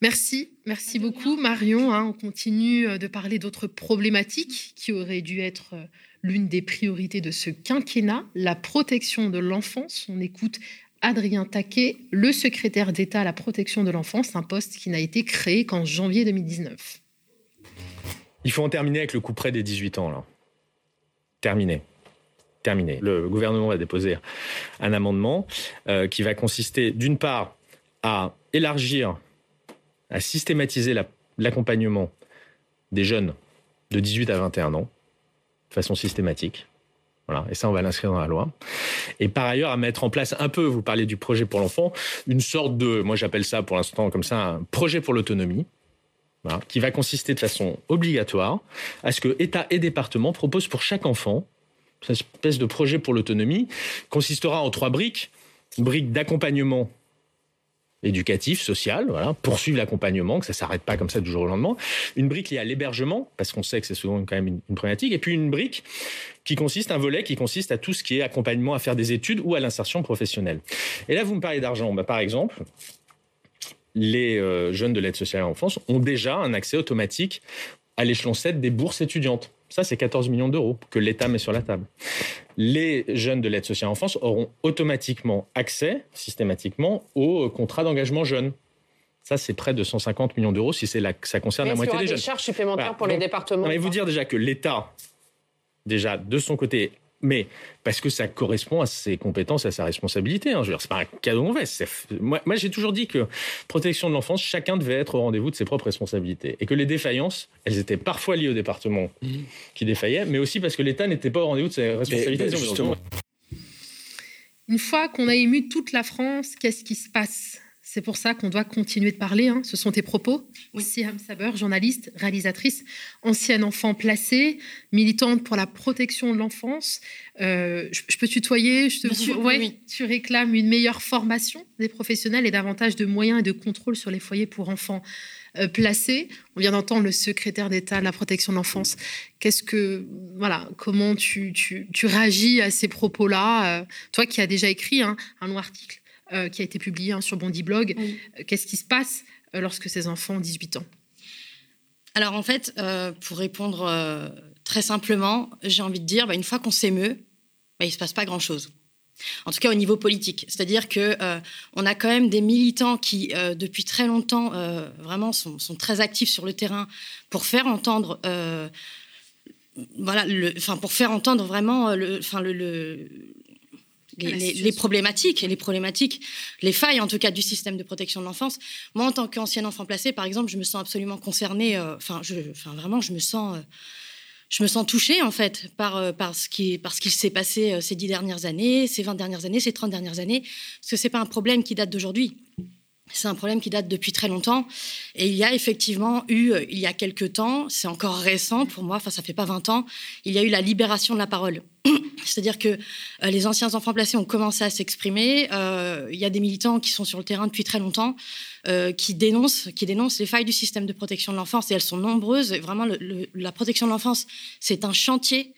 Merci, merci beaucoup Marion. Hein. on continue euh, de parler d'autres problématiques qui auraient dû être l'une des priorités de ce quinquennat, la protection de l'enfance. On écoute Adrien Taquet, le secrétaire d'État à la protection de l'enfance, un poste qui n'a été créé qu'en janvier 2019. Il faut en terminer avec le coup près des 18 ans. Là. Terminé. Terminé. Le gouvernement va déposer un amendement euh, qui va consister, d'une part, à élargir, à systématiser l'accompagnement des jeunes de 18 à 21 ans de façon systématique. Voilà, et ça, on va l'inscrire dans la loi. Et par ailleurs, à mettre en place un peu, vous parlez du projet pour l'enfant, une sorte de, moi j'appelle ça pour l'instant comme ça, un projet pour l'autonomie, qui va consister de façon obligatoire à ce que État et département proposent pour chaque enfant cette espèce de projet pour l'autonomie consistera en trois briques. Une brique d'accompagnement éducatif, social, voilà, poursuivre l'accompagnement, que ça ne s'arrête pas comme ça du jour au lendemain. Une brique liée à l'hébergement, parce qu'on sait que c'est souvent quand même une, problématique. Et puis une brique qui consiste, un volet qui consiste à tout ce qui est accompagnement à faire des études ou à l'insertion professionnelle. Et là, vous me parlez d'argent. Bah, par exemple, les euh, jeunes de l'aide sociale à l'enfance ont déjà un accès automatique à l'échelon 7 des bourses étudiantes. Ça, c'est 14 millions d'euros que l'État met sur la table. Les jeunes de l'aide sociale à l'enfance auront automatiquement accès, systématiquement, au contrat d'engagement jeune. Ça, c'est près de 150 millions d'euros si ça concerne la moitié des jeunes. des charges supplémentaires pour les départements. Mais vous dire déjà que l'État, déjà de son côté, mais parce que ça correspond à ses compétences, à sa responsabilité. Hein. C'est pas un cadeau mauvais. Moi, moi j'ai toujours dit que protection de l'enfance, chacun devait être au rendez-vous de ses propres responsabilités. Et que les défaillances, elles étaient parfois liées au département mmh. qui défaillait, mais aussi parce que l'État n'était pas au rendez-vous de ses responsabilités. Une fois qu'on a ému toute la France, qu'est-ce qui se passe? C'est pour ça qu'on doit continuer de parler. Hein. Ce sont tes propos. Oui. Siam Saber, journaliste, réalisatrice, ancienne enfant placée, militante pour la protection de l'enfance. Euh, je, peux tutoyer je te... oui. Tu réclames une meilleure formation des professionnels et davantage de moyens et de contrôle sur les foyers pour enfants euh, placés. On vient d'entendre le secrétaire d'État de la protection de l'enfance. Qu'est-ce que, voilà, comment tu, tu, réagis à ces propos-là? Euh, Toi qui as déjà écrit hein, un long article euh, qui a été publié hein, sur Bondi Blog. Euh, qu'est-ce qui se passe euh, lorsque ces enfants ont 18 ans? Alors en fait, pour répondre très simplement, j'ai envie de dire, bah, une fois qu'on s'émeut, bah, il ne se passe pas grand-chose. En tout cas au niveau politique, c'est-à-dire que on a quand même des militants qui, depuis très longtemps, vraiment sont, très actifs sur le terrain pour faire entendre, voilà, enfin pour faire entendre vraiment, le, le, les, problématiques, les problématiques, les failles en tout cas du système de protection de l'enfance. Moi, en tant qu'ancienne enfant placée, par exemple, je me sens absolument concernée. Euh, enfin, vraiment, je me sens, euh, je me sens touchée en fait par euh, par ce qui par ce qui s'est passé ces dix dernières années, ces 20 dernières années, ces 30 dernières années, parce que c'est pas un problème qui date d'aujourd'hui. C'est un problème qui date depuis très longtemps. Et il y a effectivement eu, euh, il y a quelques temps, c'est encore récent pour moi, enfin ça fait pas 20 ans, il y a eu la libération de la parole. C'est-à-dire que euh, les anciens enfants placés ont commencé à s'exprimer. Euh, il y a des militants qui sont sur le terrain depuis très longtemps, qui, dénoncent, qui dénoncent les failles du système de protection de l'enfance. Et elles sont nombreuses. Vraiment, la protection de l'enfance, c'est un chantier.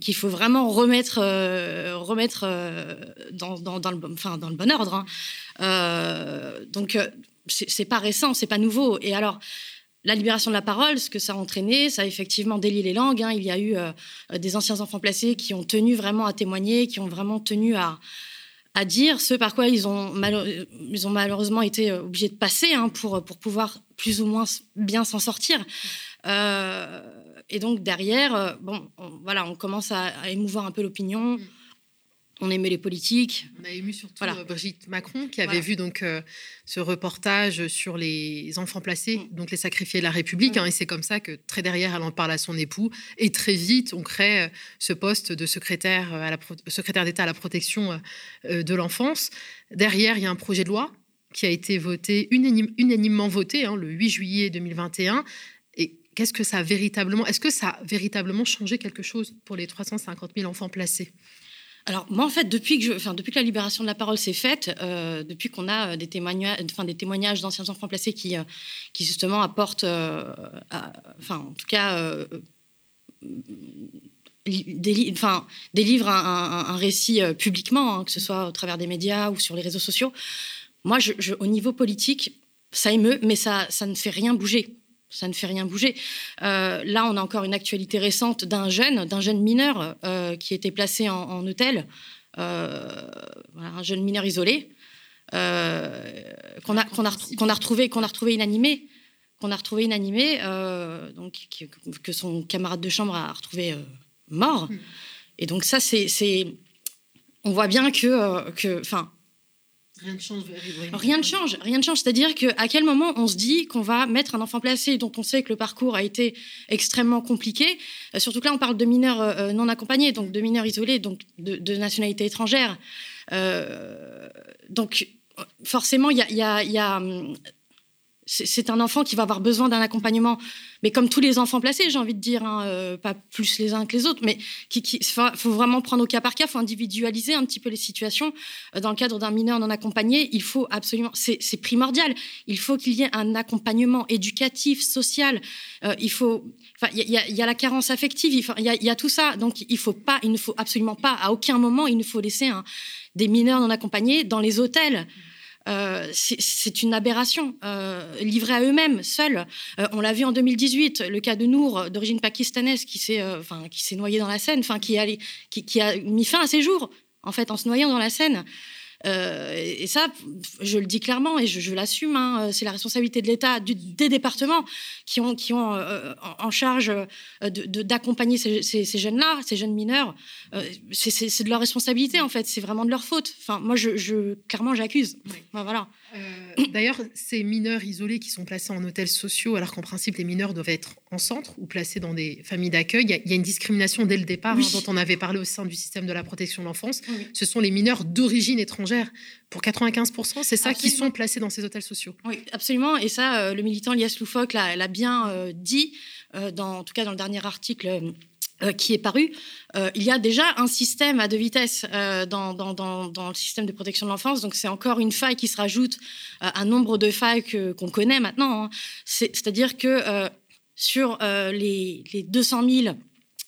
Qu'il faut vraiment remettre, remettre dans, dans, dans le bon ordre. Hein. Euh, donc, euh, c'est pas récent, c'est pas nouveau. Et alors, la libération de la parole, ce que ça a entraîné, ça a effectivement délié les langues. Hein. Il y a eu euh, des anciens enfants placés qui ont tenu vraiment à témoigner, qui ont vraiment tenu à, à dire ce par quoi ils ont, ils ont malheureusement été obligés de passer hein, pour, pour pouvoir plus ou moins bien s'en sortir. Et donc derrière, bon, voilà, on commence à, à émouvoir un peu l'opinion. Mm on aimait les politiques. On a ému surtout euh, Brigitte Macron qui avait vu donc euh, ce reportage sur les enfants placés, mm. donc les sacrifiés de la République. Hein, et c'est comme ça que très derrière, elle en parle à son époux. Et très vite, on crée euh, ce poste de secrétaire, à la secrétaire d'État à la protection de l'enfance. Derrière, il y a un projet de loi qui a été voté, unanimement voté hein, le 8 juillet 2021. Qu'est-ce que ça véritablement, est-ce que ça a véritablement changé quelque chose pour les 350 000 enfants placés? Alors moi en fait depuis que, enfin, depuis que la libération de la parole s'est faite, euh, depuis qu'on a euh, des témoignages, enfin, des témoignages d'anciens enfants placés qui, euh, qui justement apportent, enfin en tout cas des, enfin, délivrent un, récit publiquement, hein, que ce soit au travers des médias ou sur les réseaux sociaux. Moi, au niveau politique, ça émeut, mais ça, ça ne fait rien bouger ça ne fait rien bouger. Euh, là, on a encore une actualité récente d'un jeune, d'un jeune mineur euh, qui était placé en, hôtel, euh, un jeune mineur isolé qu'on a, qu'on a, qu'on a retrouvé, qu'on a retrouvé inanimé, qu'on a retrouvé inanimé, donc que son camarade de chambre a retrouvé mort. Hmm. Et donc ça, c'est, on voit bien que, que, enfin, Rien ne change. Rien ne change. C'est-à-dire qu'à quel moment on se dit qu'on va mettre un enfant placé dont on sait que le parcours a été extrêmement compliqué. Euh, surtout que là, on parle de mineurs euh, euh, non accompagnés, donc de mineurs isolés, donc de, nationalité étrangère. donc forcément, il y a, hum, c'est un enfant qui va avoir besoin d'un accompagnement, mais comme tous les enfants placés, j'ai envie de dire, hein, euh, pas plus les uns que les autres, mais qui, faut vraiment prendre au cas par cas, faut individualiser un petit peu les situations. Euh, dans le cadre d'un mineur non accompagné, il faut absolument, c'est primordial, il faut qu'il y ait un accompagnement éducatif, social. Euh, il faut, il y, y, a la carence affective, il y, a tout ça, donc il ne faut absolument pas, à aucun moment, il ne faut laisser des mineurs non accompagnés dans les hôtels. Euh, c'est une aberration. Euh, livrés à eux-mêmes, seuls. Euh, on l'a vu en 2018, le cas de Nour, d'origine pakistanaise, qui s'est enfin, noyé dans la Seine, qui, qui, qui, a mis fin à ses jours, en fait, en se noyant dans la Seine. Euh, et ça, je le dis clairement et je, l'assume, hein, c'est la responsabilité de l'État, des départements qui ont, qui ont euh, en charge d'accompagner ces, ces, jeunes-là, ces jeunes mineurs. Euh, c'est de leur responsabilité en fait, c'est vraiment de leur faute. Enfin, moi, je, je clairement, j'accuse. voilà. Euh, d'ailleurs, ces mineurs isolés qui sont placés en hôtels sociaux, alors qu'en principe les mineurs doivent être en centre ou placés dans des familles d'accueil, il y, a une discrimination dès le départ hein, dont on avait parlé au sein du système de la protection de l'enfance. Ce sont les mineurs d'origine étrangère. Pour 95%, c'est ça qui sont placés dans ces hôtels sociaux. Oui, absolument. Et ça, euh, le militant Lias Loufoque l'a bien euh, dit, dans, en tout cas dans le dernier article qui est paru, euh, il y a déjà un système à deux vitesses euh, dans, le système de protection de l'enfance. Donc c'est encore une faille qui se rajoute à nombre de failles qu'on connaît maintenant. Hein. C'est-à-dire que sur les 200 000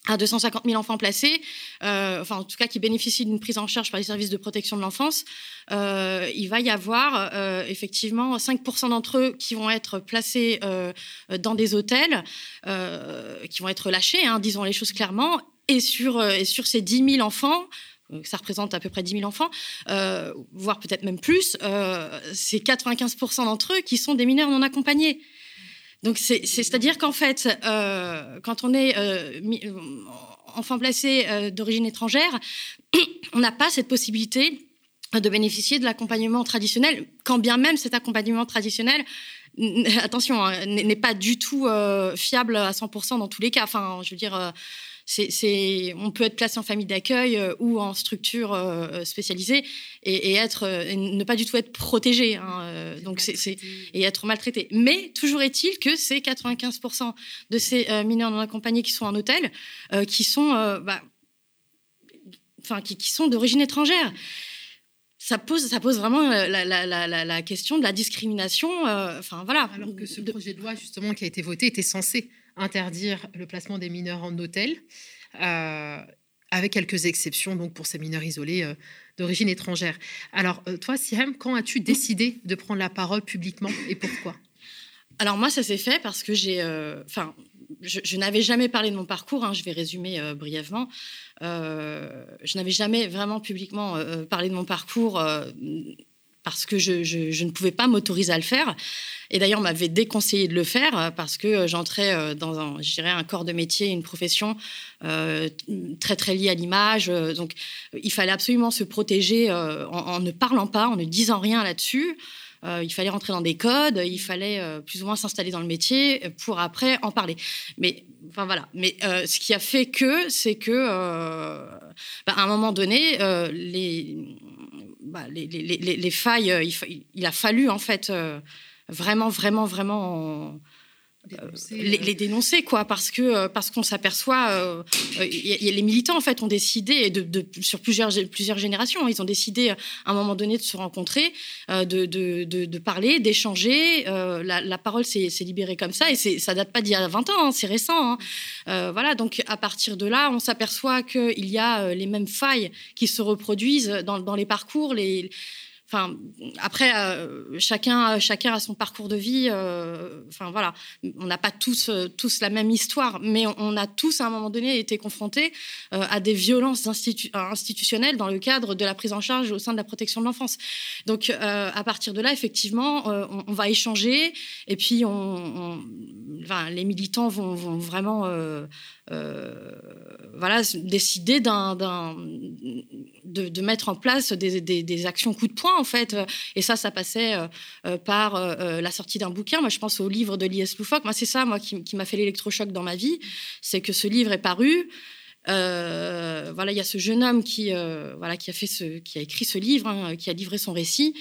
à 250 000 enfants placés, euh, enfin en tout cas qui bénéficient d'une prise en charge par les services de protection de l'enfance, euh, il va y avoir euh, effectivement 5% d'entre eux qui vont être placés dans des hôtels, qui vont être lâchés, hein, disons les choses clairement, et sur, et sur ces 10 000 enfants, ça représente à peu près 10 000 enfants, voire peut-être même plus, c'est 95% d'entre eux qui sont des mineurs non accompagnés. Donc, c'est-à-dire qu'en fait, euh, quand on est euh, euh, enfant placé d'origine étrangère, on n'a pas cette possibilité de bénéficier de l'accompagnement traditionnel, quand bien même cet accompagnement traditionnel, attention, hein, n'est pas du tout fiable à 100% dans tous les cas. Enfin, je veux dire c'est, on peut être placé en famille d'accueil ou en structure spécialisée et, être, ne pas du tout être protégé. Hein, donc c'est, et être maltraité. Mais toujours est-il que c'est 95% de ces mineurs non accompagnés qui sont en hôtel qui sont, bah, enfin, qui, qui sont d'origine étrangère ça pose, ça pose vraiment euh, la, la, la, la question de la discrimination. Euh, enfin, voilà. Alors que ce projet de loi, justement, qui a été voté, était censé interdire le placement des mineurs en hôtel, euh, avec quelques exceptions donc pour ces mineurs isolés d'origine étrangère. Alors, toi, Sirem, quand as-tu décidé de prendre la parole publiquement et pourquoi? Alors moi, ça s'est fait parce que j'ai, enfin, je, n'avais jamais parlé de mon parcours, hein, je vais résumer euh, brièvement. Euh, je n'avais jamais vraiment publiquement euh, parlé de mon parcours parce que je, ne pouvais pas m'autoriser à le faire. Et d'ailleurs, on m'avait déconseillé de le faire parce que j'entrais dans un, un corps de métier, une profession très très liée à l'image. Donc, il fallait absolument se protéger en, ne parlant pas, en ne disant rien là-dessus. Euh, il fallait rentrer dans des codes, il fallait euh, plus ou moins s'installer dans le métier pour après en parler. Mais enfin voilà. Mais euh, ce qui a fait que, c'est que, bah, à un moment donné, les, bah, les, les, les, failles, il, il, a fallu en fait vraiment, vraiment, vraiment euh, les, dénoncer quoi parce que euh, parce qu'on s'aperçoit euh, les militants en fait ont décidé de, sur plusieurs plusieurs générations ils ont décidé à un moment donné de se rencontrer de, de, parler d'échanger la, parole s'est libérée comme ça et ça date pas d'il y a 20 ans hein, c'est récent hein. voilà donc à partir de là on s'aperçoit qu'il y a les mêmes failles qui se reproduisent dans, dans les parcours les Après, euh, chacun, a son parcours de vie. Euh, enfin, voilà, on n'a pas tous, euh, la même histoire, mais on, a tous, à un moment donné, été confrontés à des violences institutionnelles dans le cadre de la prise en charge au sein de la protection de l'enfance. Donc, à partir de là, effectivement, on, va échanger, et puis les militants vont, vraiment décider de, mettre en place des, des, actions coup de poing, en fait. Et ça, ça passait euh, euh, par la sortie d'un bouquin. Moi, je pense au livre de L.I.S. Loufoque. Moi, c'est ça, moi, qui, qui m'a fait l'électrochoc dans ma vie. C'est que ce livre est paru. voilà, il y a ce jeune homme qui, voilà, qui a fait ce, qui a écrit ce livre, hein, qui a livré son récit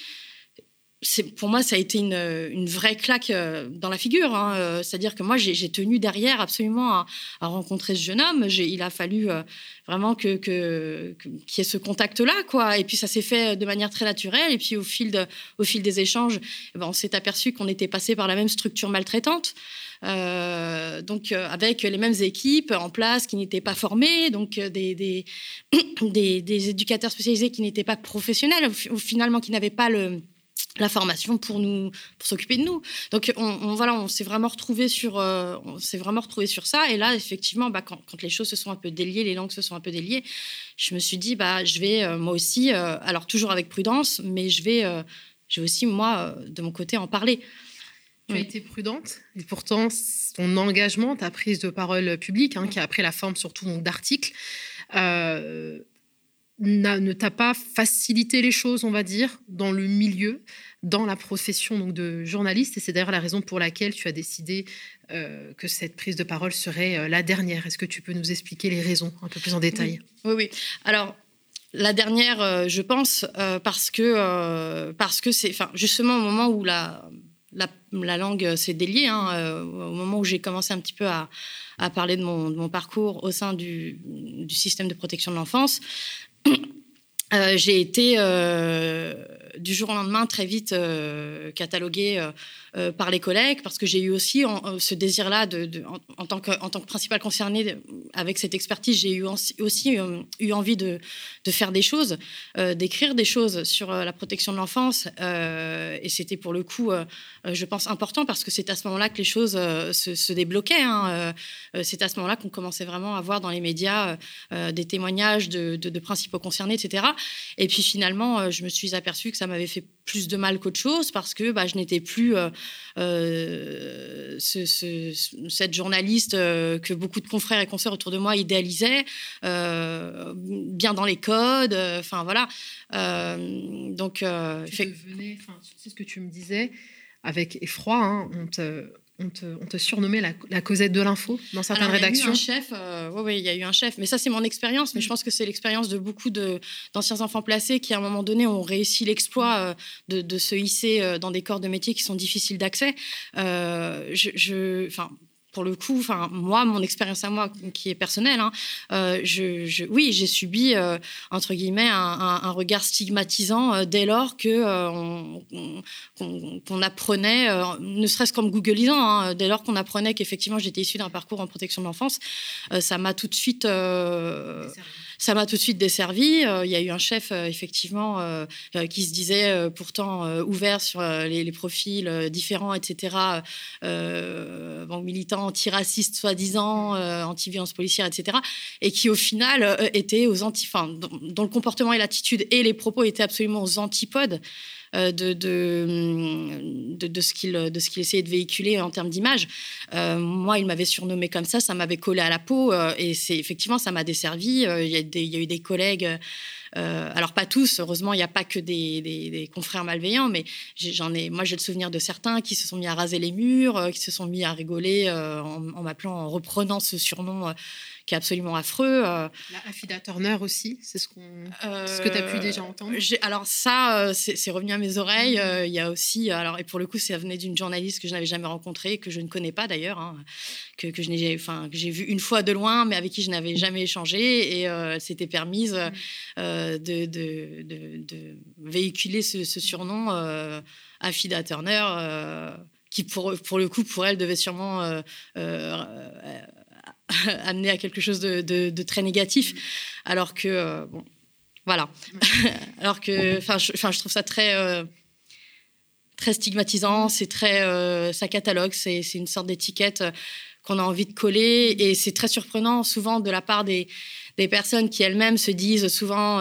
pour moi, ça a été une, vraie claque euh, dans la figure. Hein, euh, c'est-à-dire que moi, j'ai tenu derrière absolument à, rencontrer ce jeune homme. Il a fallu euh, vraiment que qu'il y ait ce contact-là, quoi. Et puis ça s'est fait de manière très naturelle. Et puis au fil de, au fil des échanges, eh ben, on s'est aperçu qu'on était passé par la même structure maltraitante. donc avec les mêmes équipes en place qui n'étaient pas formées, donc des, des, des éducateurs spécialisés qui n'étaient pas professionnels, ou finalement qui n'avaient pas le la formation pour nous pour s'occuper de nous. Donc on, voilà on s'est vraiment retrouvé sur euh, on s'est vraiment retrouvé sur ça. Et là effectivement bah, quand, quand, les choses se sont un peu déliées les langues se sont un peu déliées je me suis dit bah je vais euh, moi aussi euh, alors toujours avec prudence mais je vais je vais aussi moi de mon côté en parler. Tu as été prudente et pourtant ton engagement ta prise de parole publique hein, qui a pris la forme surtout d'articles ne t'a pas facilité les choses, on va dire, dans le milieu, dans la profession de journaliste. Et c'est d'ailleurs la raison pour laquelle tu as décidé euh, que cette prise de parole serait euh, la dernière. Est-ce que tu peux nous expliquer les raisons un peu plus en détail? Oui, oui. Alors, la dernière, euh, je pense, parce que parce que c'est, justement au moment où la la, langue s'est déliée, hein, au moment où j'ai commencé un petit peu à, parler de mon, parcours au sein du, du, système de protection de l'enfance. Euh, j'ai été euh, du jour au lendemain très vite euh, cataloguée euh, par les collègues, parce que j'ai eu aussi euh, ce désir-là, de, en, tant que, en tant principal concerné avec cette expertise, j'ai eu aussi euh, eu envie de, de, faire des choses, d'écrire des choses sur la protection de l'enfance. et c'était pour le coup, je pense, important, parce que c'est à ce moment-là que les choses se, débloquaient. Hein. c'est à ce moment-là qu'on commençait vraiment à voir dans les médias des témoignages de, de, principaux concernés, etc. Et puis finalement, je me suis aperçue que ça m'avait fait plus de mal qu'autre chose parce que bah, je n'étais plus euh, euh, cette journaliste euh, que beaucoup de confrères et consoeurs autour de moi idéalisaient, bien dans les codes, enfin voilà. donc, c'est ce que tu me disais avec effroi. Hein, on te, surnommait la, Cosette de l'info dans certaines rédactions. Il y a eu un chef, euh, oui, il y a eu un chef. Mais ça, c'est mon expérience. Mais je pense que c'est l'expérience de beaucoup d'anciens enfants placés qui, à un moment donné, ont réussi l'exploit euh, de, de, se hisser euh, dans des corps de métier qui sont difficiles d'accès. je, je, pour le coup, enfin moi, mon expérience à moi qui est personnelle, hein, euh, je, oui, j'ai subi euh, entre guillemets un, regard stigmatisant euh, dès lors que qu'on apprenait, ne serait-ce qu'en googlisant, hein, dès lors qu'on apprenait qu'effectivement j'étais issue d'un parcours en protection de l'enfance, ça m'a tout de suite ça m'a tout de suite desservi. Euh, il y a eu un chef, euh, effectivement, euh, qui se disait pourtant ouvert sur les, profils différents, etc. bon, militant antiraciste, soi-disant, anti-violence policière, etc. Et qui, au final, était aux anti... Dont le comportement et l'attitude et les propos étaient absolument aux antipodes euh, de, de, de, ce qu'il essayait de véhiculer en termes d'image. Euh, moi, il m'avait surnommé comme ça, ça m'avait collé à la peau euh, et c'est effectivement, ça m'a desservi. Il y, a eu des collègues. alors pas tous, heureusement, il n'y a pas que des, des, confrères malveillants, mais j'en ai, moi j'ai le souvenir de certains qui se sont mis à raser les murs, qui se sont mis à rigoler en m'appelant, en reprenant ce surnom qui est absolument affreux. Euh. La Affida Turner aussi, c'est ce, qu'on, ce que tu as pu déjà euh, entendre Alors ça, euh, c'est, revenu à mes oreilles. Il y a aussi, alors, et pour le coup, ça venait d'une journaliste que je n'avais jamais rencontrée, que je ne connais pas d'ailleurs, hein, que, que, je n'ai, enfin, que j'ai vu une fois de loin, mais avec qui je n'avais jamais échangé. Et euh, c'était permise mm-hmm. de, de, de, véhiculer ce, surnom Affida Turner qui pour, pour le coup, pour elle, devait sûrement amener à quelque chose de, très négatif. Alors que, euh, bon, voilà. alors que, enfin, je, je, trouve ça très, euh, très stigmatisant. C'est très, euh, ça catalogue. C'est une sorte d'étiquette qu'on a envie de coller. Et c'est très surprenant, souvent, de la part des, des personnes qui elles-mêmes se disent souvent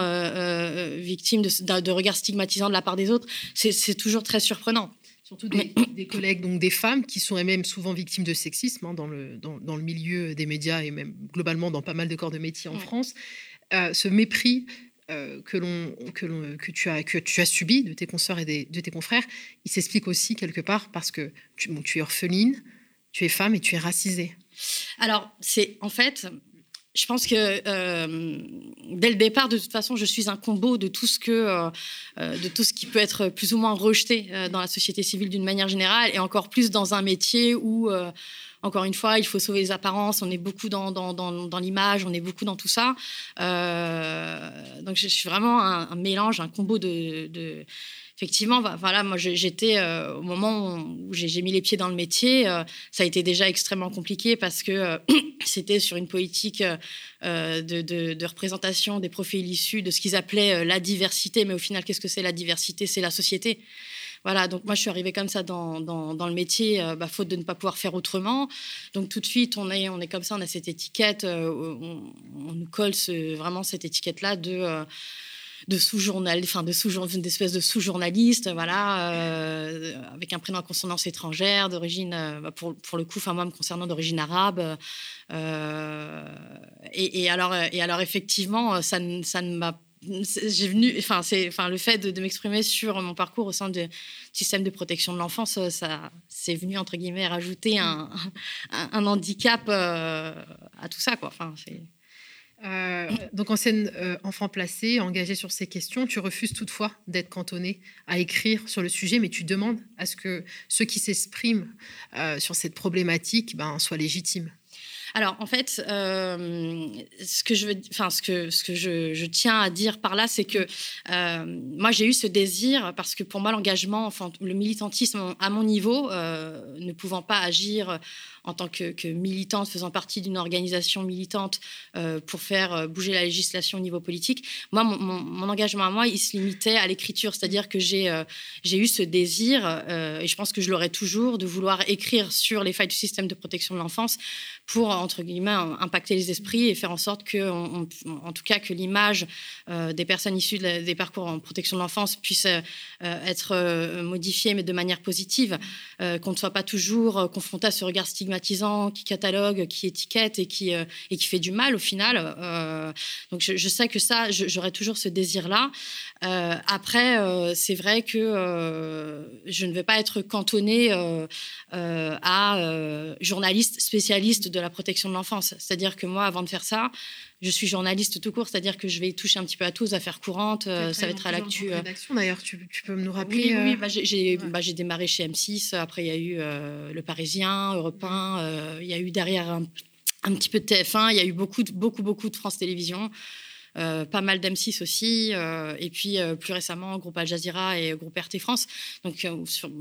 victimes de, de, regards stigmatisants de la part des autres. C'est toujours très surprenant surtout des, collègues, donc des femmes, qui sont elles-mêmes souvent victimes de sexisme hein, dans, le, dans, le milieu des médias et même globalement dans pas mal de corps de métier en France. Euh, ce mépris euh, que, l'on, que, que, tu as, que tu as subi de tes consoeurs et de tes confrères, il s'explique aussi quelque part parce que tu, tu es orpheline, tu es femme et tu es racisée. Alors, c'est en fait, je pense que euh, dès le départ, de toute façon, je suis un combo de tout ce que, euh, euh, de tout ce qui peut être plus ou moins rejeté dans la société civile d'une manière générale, et encore plus dans un métier où, encore une fois, il faut sauver les apparences. On est beaucoup dans, dans, dans, l'image, on est beaucoup dans tout ça. donc, je suis vraiment un, mélange, un combo de, de effectivement, voilà, moi j'étais au moment où j'ai mis les pieds dans le métier, ça a été déjà extrêmement compliqué parce que c'était sur une politique de, représentation des profils issus de ce qu'ils appelaient la diversité. Mais au final, qu'est-ce que c'est la diversité? C'est la société. Voilà, donc moi je suis arrivée comme ça dans, le métier, bah, faute de ne pas pouvoir faire autrement. Donc tout de suite, on est, comme ça, on a cette étiquette, on, nous colle vraiment cette étiquette-là de de sous-journal, enfin de sous une espèce de sous-journaliste, voilà, euh, avec un prénom à consonance étrangère, d'origine, euh, bah, pour, pour, le coup, enfin moi me concernant d'origine arabe. Euh, et, alors, et alors effectivement, ça, ça ne m'a j'ai venu, enfin, c'est, enfin, le fait de, m'exprimer sur mon parcours au sein du système de protection de l'enfance, ça, c'est venu entre guillemets rajouter un, un, handicap à tout ça, quoi. Enfin, c'est. Euh, donc, ancienne euh, enfant placée, engagée sur ces questions, tu refuses toutefois d'être cantonnée à écrire sur le sujet, mais tu demandes à ce que ceux qui s'expriment euh, sur cette problématique ben, soient légitimes. Alors, en fait, ce que je veux, ce que je, tiens à dire par là, c'est que moi, j'ai eu ce désir parce que pour moi, l'engagement, enfin, le militantisme à mon niveau, ne pouvant pas agir en tant que, militante, faisant partie d'une organisation militante euh, pour faire euh, bouger la législation au niveau politique, moi, mon, engagement à moi, il se limitait à l'écriture. C'est-à-dire que j'ai euh, eu ce désir, et je pense que je l'aurai toujours, de vouloir écrire sur les failles du système de protection de l'enfance pour entre guillemets, impacter les esprits et faire en sorte que, en tout cas, que l'image des personnes issues des parcours en protection de l'enfance puisse être modifiée, mais de manière positive, qu'on ne soit pas toujours confronté à ce regard stigmatisant qui catalogue, qui étiquette et qui, et qui fait du mal au final. donc je, sais que ça, j'aurais toujours ce désir-là. après, c'est vrai que je ne vais pas être cantonnée à journaliste spécialiste de la protection de l'enfance. C'est-à-dire que moi, avant de faire ça, je suis journaliste tout court, c'est-à-dire que je vais toucher un petit peu à tout, aux affaires courantes, euh, ça va être à l'actu. Euh. D'ailleurs, tu, peux nous rappeler Oui, oui euh, bah, j'ai démarré chez M6, après il y a eu Le Parisien, Europe 1, il y a eu derrière un, un, petit peu de TF1, il y a eu beaucoup, beaucoup, beaucoup de France Télévisions. Euh, pas mal d'M6 aussi, euh, et puis euh, plus récemment groupe Al Jazeera et groupe RT France, donc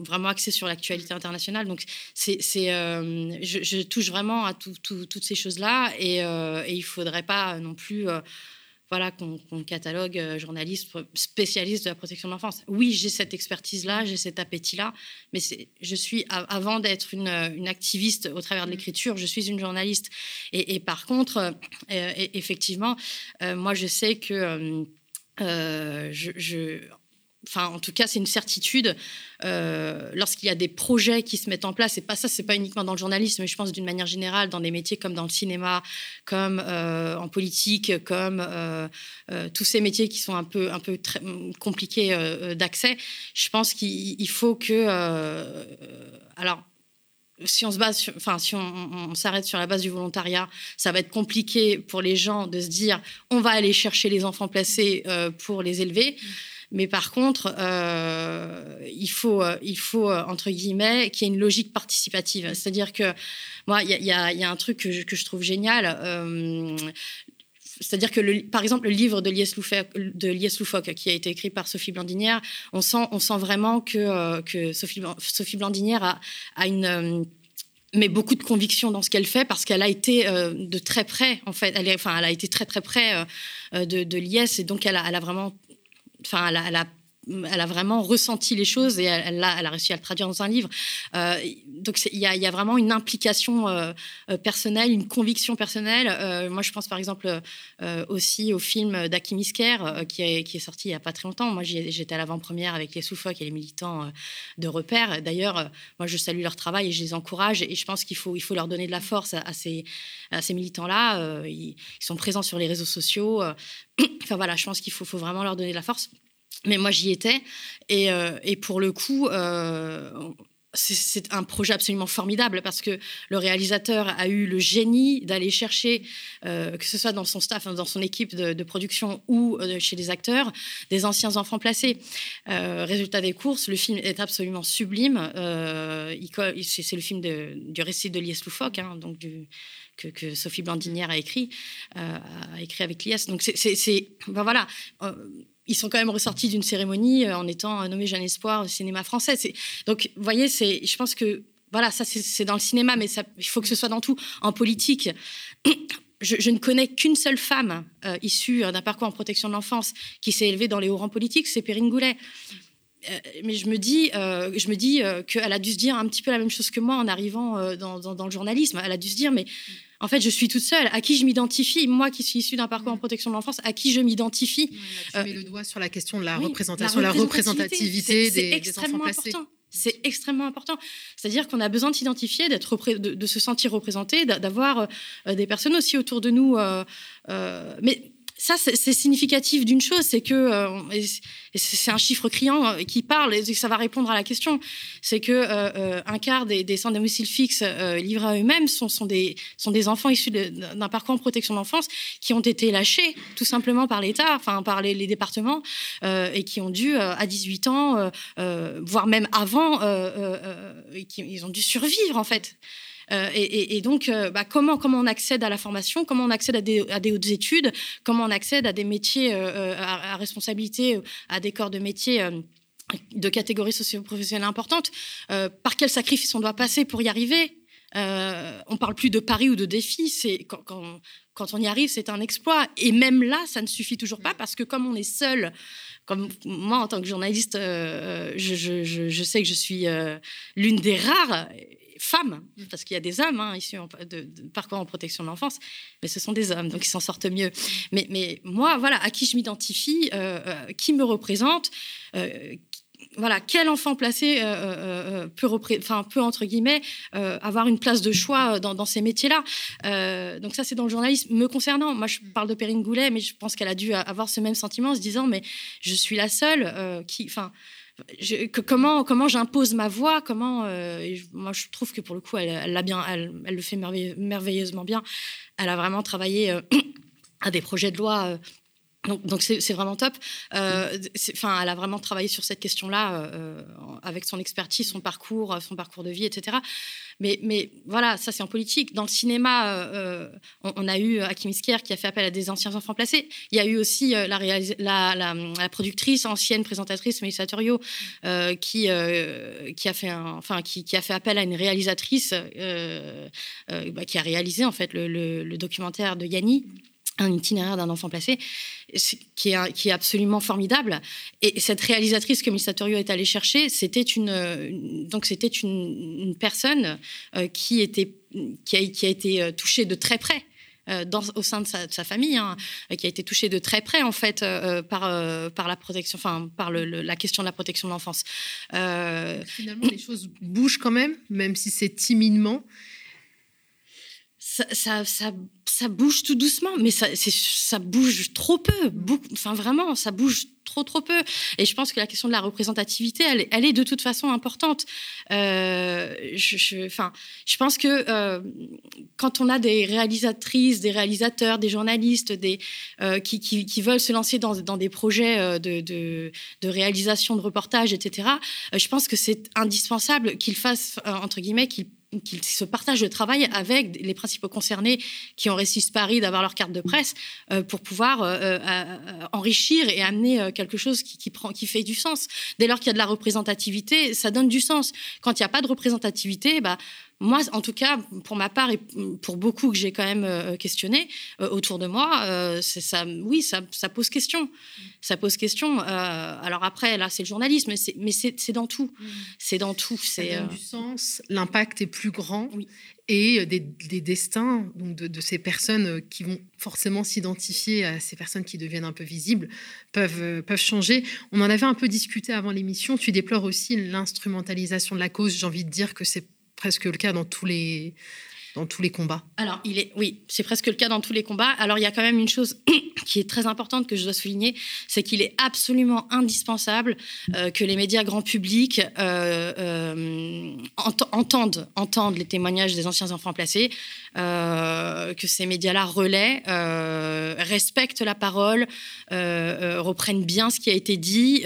vraiment axé sur l'actualité internationale. Donc c'est, je, je, touche vraiment à toutes ces choses-là, et, et il faudrait pas non plus voilà, qu'on catalogue euh, journaliste spécialiste de la protection de l'enfance. Oui, j'ai cette expertise-là, j'ai cet appétit-là, mais je suis, avant d'être une, activiste au travers de mmh. l'écriture, je suis une journaliste. Et, par contre, euh, effectivement, euh, moi, je sais que je enfin en tout cas c'est une certitude euh, lorsqu'il y a des projets qui se mettent en place. Et pas ça c'est pas uniquement dans le journalisme mais je pense d'une manière générale dans des métiers comme dans le cinéma comme euh, en politique comme euh, tous ces métiers qui sont un peu un peu très compliqués d'accès. Je pense qu'il faut que alors si on se enfin, si on, s'arrête sur la base du volontariat, ça va être compliqué pour les gens de se dire on va aller chercher les enfants placés pour les élever. Mais par contre, euh, il faut, euh, il faut euh, entre guillemets, qu'il y ait une logique participative. C'est-à-dire que moi, il y, a, un truc que je, trouve génial. c'est-à-dire que, par exemple, le livre de Lies Loufoque, qui a été écrit par Sophie Blandinière, on sent, on sent vraiment que, Sophie, Sophie Blandinière a, une mais beaucoup de conviction dans ce qu'elle fait parce qu'elle a été de très près, en fait, elle, enfin, elle a été très très près de, de et donc elle a vraiment enfin, elle a, elle a vraiment ressenti les choses et elle, a, réussi à le traduire dans un livre. Euh, donc il y, a vraiment une implication euh, euh, personnelle, une conviction personnelle. moi, je pense par exemple aussi au film d'Aki Misker qui, est, sorti il n'y a pas très longtemps. Moi, j'étais à l'avant-première avec les Soufoques et les militants de repère. D'ailleurs, moi, je salue leur travail et je les encourage. Et je pense qu'il faut, il faut leur donner de la force à, ces, militants-là. Ils, ils, sont présents sur les réseaux sociaux. enfin voilà, je pense qu'il faut, faut vraiment leur donner de la force. Mais moi, j'y étais. Et, euh, et, pour le coup, euh, c'est un projet absolument formidable parce que le réalisateur a eu le génie d'aller chercher, euh, que ce soit dans son staff, dans son équipe de, production ou chez les acteurs, des anciens enfants placés. résultat des courses, le film est absolument sublime. c'est le film du récit de Lies Loufoque, hein, donc que, Sophie Blandinière a écrit, a écrit avec Lies. Donc c'est, ben voilà ils sont quand même ressortis d'une cérémonie euh, en étant nommés Jeune Espoir au cinéma français. Donc, vous voyez, je pense que voilà, ça c'est dans le cinéma, mais ça, il faut que ce soit dans tout. En politique, je, ne connais qu'une seule femme euh, issue d'un parcours en protection de l'enfance qui s'est élevée dans les hauts rangs politiques, c'est Perrine Goulet. Euh, mais je me dis, je me dis qu'elle a dû se dire un petit peu la même chose que moi en arrivant dans, dans, le journalisme. Elle a dû se dire, mais en fait, je suis toute seule. À qui je m'identifie Moi qui suis issue d'un parcours en protection de l'enfance, à qui je m'identifie Tu mets euh, le doigt sur la question de la représentation, la, représentativité des, extrêmement important. C'est extrêmement important. C'est-à-dire qu'on a besoin de s'identifier, d'être de, de, se sentir représenté, d'avoir euh, des personnes aussi autour de nous. Euh, mais ça, c'est significatif d'une chose, c'est que, euh, c'est un chiffre criant euh, qui parle, et ça va répondre à la question, c'est que euh, un quart des, des centres domicile fixe livrés à eux-mêmes sont, des, sont des enfants issus d'un parcours en protection d'enfance qui ont été lâchés tout simplement par l'État, enfin par les, départements, et qui ont dû, à 18 ans, voire même avant, ils ont dû survivre en fait. Euh, et, donc, euh, bah, comment, on accède à la formation, comment on accède à des, hautes études, comment on accède à des métiers euh, à, responsabilité, à des corps de métiers de catégories socio-professionnelles importantes, par quel sacrifice on doit passer pour y arriver? On parle plus de pari ou de défi. Quand, on y arrive, c'est un exploit. Et même là, ça ne suffit toujours pas parce que comme on est seul, comme moi en tant que journaliste, je, sais que je suis l'une des rares femmes, parce qu'il y a des hommes hein, issus de, de, parcours en protection de l'enfance, mais ce sont des hommes, donc ils s'en sortent mieux. Mais, moi, voilà, à qui je m'identifie, euh, qui me représente, voilà, quel enfant placé euh, euh, euh, peut, peut, entre guillemets, avoir une place de choix dans, ces métiers-là. donc ça, c'est dans le journalisme. Me concernant, moi, je parle de Perrine Goulet, mais je pense qu'elle a dû avoir ce même sentiment en se disant, mais je suis la seule qui, enfin, comment comment j'impose ma voix comment moi je trouve que pour le coup elle, bien elle, le fait merveilleusement bien. Elle a vraiment travaillé à des projets de loi donc, c'est vraiment top. Euh, enfin, elle a vraiment travaillé sur cette question-là euh, avec son expertise, son parcours, son parcours de vie, etc. Mais, mais voilà, ça c'est en politique. Dans le cinéma, euh, on, a eu Hakim Isker qui a fait appel à des anciens enfants placés. Il y a eu aussi la, la, la, productrice, ancienne présentatrice, Mélissa Turio, qui, qui, a fait enfin, qui, qui, a fait appel à une réalisatrice bah, qui a réalisé en fait le, le documentaire de Yanni un itinéraire d'un enfant placé, qui est, qui est absolument formidable. Et cette réalisatrice que Satorio est allé chercher, c'était une, donc c'était une, personne euh, qui, était, qui, a, qui a été euh, touchée de très près. Euh, dans, au sein de sa, famille, hein, qui a été touchée de très près en fait par par la protection, enfin par le, la question de la protection de l'enfance. Finalement, les choses bougent quand même, même si c'est timidement ça, ça, ça, bouge tout doucement, mais ça, ça bouge trop peu. enfin, vraiment, ça bouge trop, trop peu. Et je pense que la question de la représentativité, elle, est de toute façon importante. Euh, je, je pense que euh, quand on a des réalisatrices, des réalisateurs, des journalistes euh, qui, veulent se lancer dans, des projets de, réalisation de reportages, etc., je pense que c'est indispensable qu'ils fassent, entre guillemets, qu'ils se partagent le travail avec les principaux concernés qui ont réussi ce pari d'avoir leur carte de presse pour pouvoir enrichir et amener quelque chose qui, qui, prend, qui fait du sens. Dès lors qu'il y a de la représentativité, ça donne du sens. Quand il n'y a pas de représentativité, bah, moi, en tout cas, pour ma part et pour beaucoup que j'ai quand même euh, questionné euh, autour de moi, euh, ça, oui, ça, pose question. Ça pose question. alors après, là, c'est le journalisme, mais c'est dans tout. Mm. C'est dans tout. C'est du sens. L'impact est plus grand. Et des, destins donc de, ces personnes qui vont forcément s'identifier à ces personnes qui deviennent un peu visibles peuvent, peuvent changer. On en avait un peu discuté avant l'émission. Tu déplores aussi l'instrumentalisation de la cause. J'ai envie de dire que c'est presque le cas dans tous les dans tous les combats. Alors, il est, oui, c'est presque le cas dans tous les combats. Alors, il y a quand même une chose qui est très importante que je dois souligner, c'est qu'il est absolument indispensable euh, que les médias grand public euh, euh, entendent, entendent les témoignages des anciens enfants placés, que ces médias-là relaient, respectent la parole, reprennent bien ce qui a été dit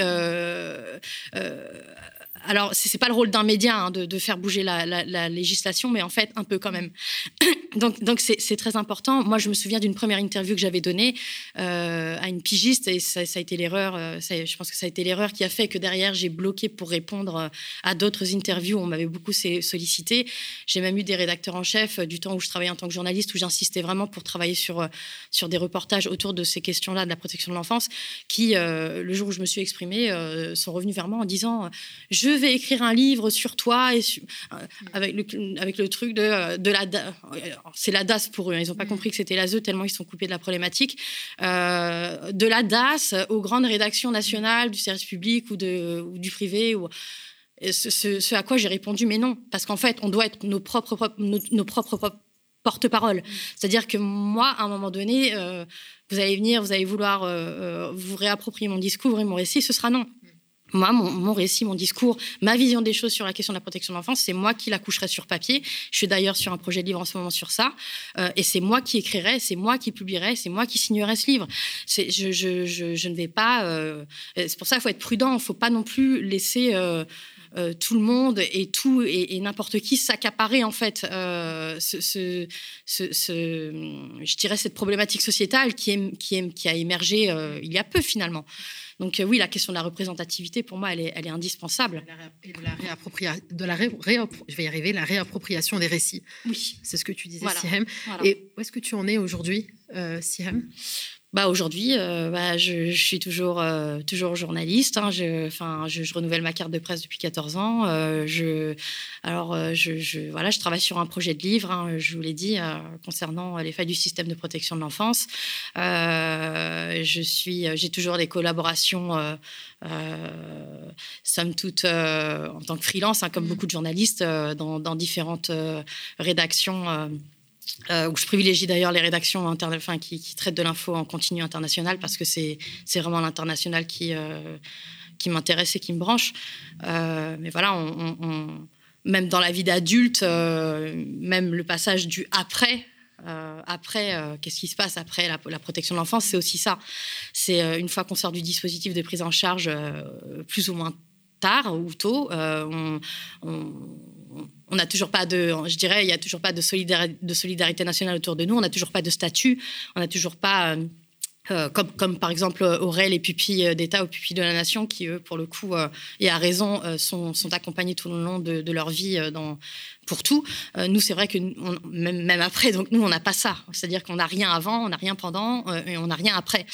alors, ce n'est pas le rôle d'un média hein, de, faire bouger la, législation, mais en fait, un peu quand même. donc, donc c'est très important. Moi, je me souviens d'une première interview que j'avais donnée euh, à une pigiste, et ça, a été l'erreur. Euh, je pense que ça a été l'erreur qui a fait que derrière, j'ai bloqué pour répondre euh, à d'autres interviews. On m'avait beaucoup sollicité. J'ai même eu des rédacteurs en chef du temps où je travaillais en tant que journaliste, où j'insistais vraiment pour travailler sur sur des reportages autour de ces questions-là de la protection de l'enfance, qui, le jour où je me suis exprimée, sont revenus vers moi en disant je je vais écrire un livre sur toi et euh, avec, le, avec le truc de, euh, de la c'est la DAS pour eux hein. ils n'ont pas mm. compris que c'était la ZE tellement ils sont coupés de la problématique euh, de la DAS aux grandes rédactions nationales du service public ou, de, ou du privé ou ce, à quoi j'ai répondu mais non parce qu'en fait on doit être nos propres nos, propres porte-parole. Mm. C'est-à-dire que moi, à un moment donné, vous allez venir, vous allez vouloir vous réapproprier mon discours et mon récit, ce sera non moi, mon, récit, mon discours, ma vision des choses sur la question de la protection de l'enfance, c'est moi qui la coucherai sur papier. Je suis d'ailleurs sur un projet de livre en ce moment sur ça. Euh, et c'est moi qui écrirai, c'est moi qui publierai, c'est moi qui signerai ce livre. Je, je, je, je, ne vais pas... Euh, c'est pour ça qu'il faut être prudent. Il ne faut pas non plus laisser... Euh, tout le monde et tout et, n'importe qui s'accaparer en fait ce, ce, je dirais cette problématique sociétale qui, est, qui, est, qui a émergé il y a peu finalement. Donc oui, la question de la représentativité, pour moi, elle est, elle est indispensable. Et de la, réappropriation, de la je vais y arriver, la réappropriation des récits. Oui. C'est ce que tu disais, voilà. Et où est-ce que tu en es aujourd'hui, euh, bah aujourd'hui, euh, bah, je, suis toujours, euh, toujours journaliste. Hein. je, enfin, je, renouvelle ma carte de presse depuis 14 ans. Euh, je, alors, je, voilà, je travaille sur un projet de livre, hein, je vous l'ai dit, concernant les failles du système de protection de l'enfance. je suis, j'ai toujours des collaborations, somme toute, en tant que freelance, hein, comme mmh. beaucoup de journalistes, dans, dans, différentes rédactions euh, où je privilégie d'ailleurs les rédactions enfin, qui, traitent de l'info en continu international parce que c'est vraiment l'international qui, euh, qui m'intéresse et qui me branche. Euh, mais voilà, même dans la vie d'adulte, même le passage du après. après, qu'est-ce qui se passe après la, la protection de l'enfance C'est aussi ça. C'est une fois qu'on sort du dispositif de prise en charge, plus ou moins tard ou tôt, on, on n'a toujours pas de, je dirais, il n'y a toujours pas de solidarité, nationale autour de nous, on n'a toujours pas de statut, on n'a toujours pas, euh, euh, comme, par exemple auraient les pupilles d'État ou pupilles de la nation, qui eux, pour le coup, euh, et à raison, sont, sont, accompagnés tout le long de, de leur vie dans, pour tout. Euh, nous, c'est vrai que même, après, donc nous, on n'a pas ça. C'est-à-dire qu'on n'a rien avant, on n'a rien pendant euh, et on n'a rien après.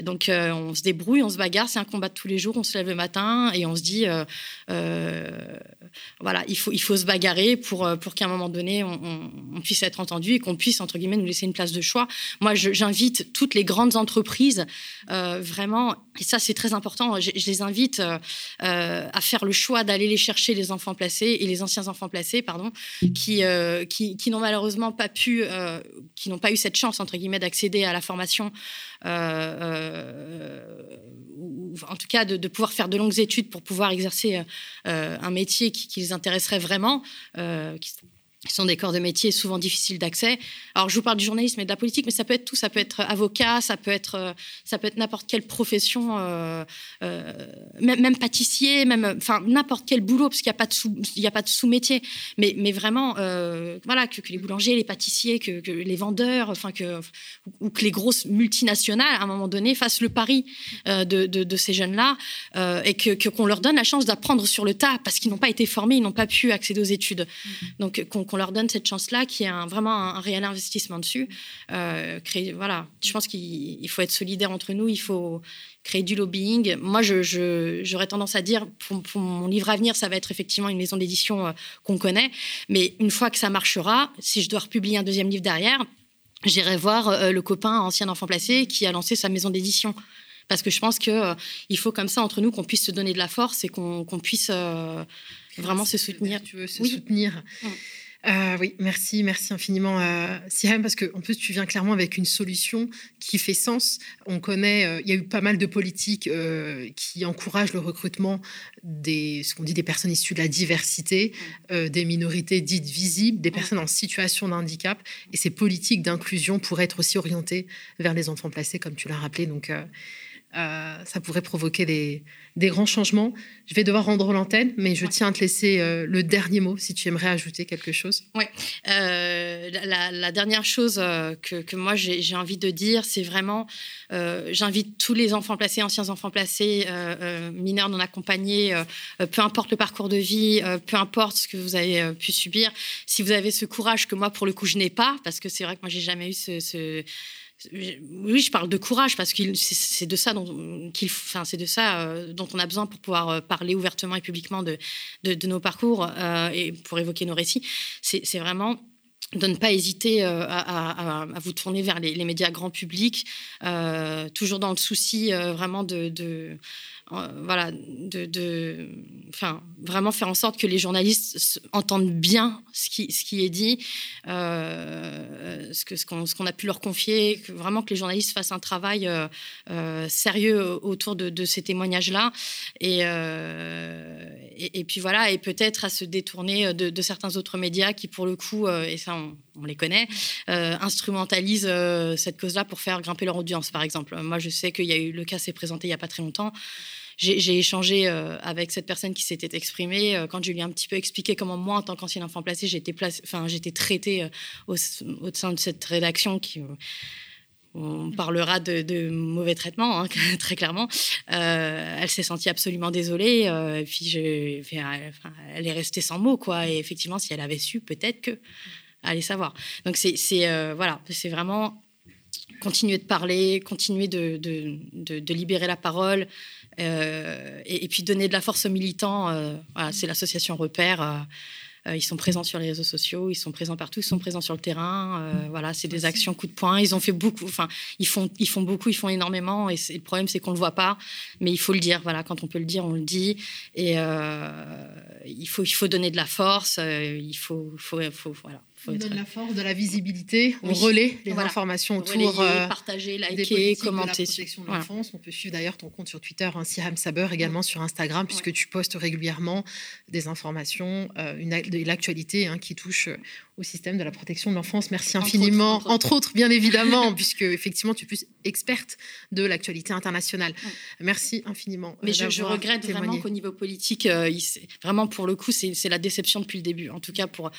Donc, euh, on se débrouille, on se bagarre. C'est un combat de tous les jours. On se lève le matin et on se dit, voilà, il faut, il faut se bagarrer pour, pour qu'à un moment donné, on, puisse être entendu et qu'on puisse, entre guillemets, nous laisser une place de choix. Moi, j'invite toutes les grandes entreprises, vraiment, et ça, c'est très important, je, je les invite à faire le choix d'aller les chercher, les enfants placés et les anciens enfants placés, pardon, qui, euh, qui, qui n'ont malheureusement pas pu, euh, qui n'ont pas eu cette chance, entre guillemets, d'accéder à la formation, euh, ou en tout cas de, pouvoir faire de longues études pour pouvoir exercer un métier qui, qui, les intéresserait vraiment, qui, ce sont des corps de métier souvent difficiles d'accès. Alors, je vous parle du journalisme et de la politique, mais ça peut être tout. Ça peut être avocat, ça peut être, euh, ça peut être n'importe quelle profession, euh, euh, même, même, pâtissier, même, enfin, n'importe quel boulot, parce qu'il n'y a pas de sous, il y a pas de sous-métier. Mais, mais vraiment, voilà, que, les boulangers, les pâtissiers, que, les vendeurs, enfin, que, ou que les grosses multinationales, à un moment donné, fassent le pari de, de, de, ces jeunes-là et que, qu'on leur donne la chance d'apprendre sur le tas, parce qu'ils n'ont pas été formés, ils n'ont pas pu accéder aux études. Donc, qu'on qu'on leur donne cette chance-là, qui est un, vraiment un, réel investissement dessus. Euh, créer, voilà, je pense qu'il faut être solidaire entre nous, il faut créer du lobbying. Moi, j'aurais tendance à dire, pour, mon livre à venir, ça va être effectivement une maison d'édition euh, qu'on connaît, mais une fois que ça marchera, si je dois republier un deuxième livre derrière, j'irai voir euh, le copain ancien enfant placé qui a lancé sa maison d'édition parce que je pense qu'il il faut comme ça entre nous qu'on puisse se donner de la force et qu'on puisse vraiment se soutenir. Tu veux se soutenir. Euh, oui, merci, merci infiniment, euh, Siam, parce qu'en plus, tu viens clairement avec une solution qui fait sens. On connaît, euh, il y a eu pas mal de politiques euh, qui encouragent le recrutement des, ce qu'on dit, des personnes issues de la diversité, des minorités dites visibles, des personnes en situation de handicap. Et ces politiques d'inclusion pourraient être aussi orientées vers les enfants placés, comme tu l'as rappelé. Donc, euh, ça pourrait provoquer des, grands changements. Je vais devoir rendre l'antenne, mais je tiens à te laisser euh, le dernier mot si tu aimerais ajouter quelque chose. Oui, euh, la, dernière chose que, moi j'ai envie de dire, c'est vraiment, j'invite tous les enfants placés, anciens enfants placés, mineurs non accompagnés, peu importe le parcours de vie, peu importe ce que vous avez pu subir, si vous avez ce courage que moi pour le coup je n'ai pas, parce que c'est vrai que moi j'ai jamais eu ce oui, je parle de courage parce que c'est de ça euh, dont on a besoin pour pouvoir euh, parler ouvertement et publiquement de, nos parcours euh, et pour évoquer nos récits. C'est vraiment de ne pas hésiter à, vous tourner vers les, médias grand public, toujours dans le souci vraiment de, voilà, de, enfin, vraiment faire en sorte que les journalistes entendent bien ce qui, ce qui est dit, euh, ce qu'on ce a pu leur confier, vraiment que les journalistes fassent un travail euh, sérieux autour de, ces témoignages-là. Et, et, puis voilà, et peut-être à se détourner de, certains autres médias qui, pour le coup, et ça on, les connaît, instrumentalisent cette cause-là pour faire grimper leur audience, par exemple. Moi, je sais qu'il y a eu le cas s'est présenté il n'y a pas très longtemps j'ai échangé avec cette personne qui s'était exprimée. quand je lui ai un petit peu expliqué comment moi, en tant qu'ancienne enfant placée, j'ai été, enfin, j'étais traitée au, au, sein de cette rédaction qui on parlera de, mauvais traitements, hein, très clairement. Euh, elle s'est sentie absolument désolée. Euh, et puis, elle est restée sans mots, quoi. Et effectivement, si elle avait su, peut-être que allait savoir. Donc, c'est euh, voilà, c'est vraiment continuer de parler, continuer de, libérer la parole. Et, et, puis donner de la force aux militants. Voilà, c'est l'association Repère euh, ils sont présents sur les réseaux sociaux, ils sont présents partout, ils sont présents sur le terrain. Euh, voilà, c'est des actions coup de poing. Ils ont fait beaucoup, enfin, ils font, ils font beaucoup, ils font énormément. Et, le problème, c'est qu'on le voit pas, mais il faut le dire. Voilà, quand on peut le dire, on le dit. Et euh, il faut, il faut donner de la force. il faut, faut, faut voilà on donne la force, de la visibilité, on relaie les informations autour. Euh, partager, liker, commenter. De la protection de l'enfance. On peut suivre d'ailleurs ton compte sur Twitter, hein, Siram Saber, également sur Instagram, puisque tu postes régulièrement des informations, euh, une, de l'actualité hein, qui touche euh, au système de la protection de l'enfance. Merci infiniment, entre autres, bien évidemment, puisque effectivement tu es plus experte de l'actualité internationale. Merci infiniment. Mais je, je, regrette vraiment qu'au niveau politique, vraiment pour le coup, c'est la déception depuis le début. En tout cas pour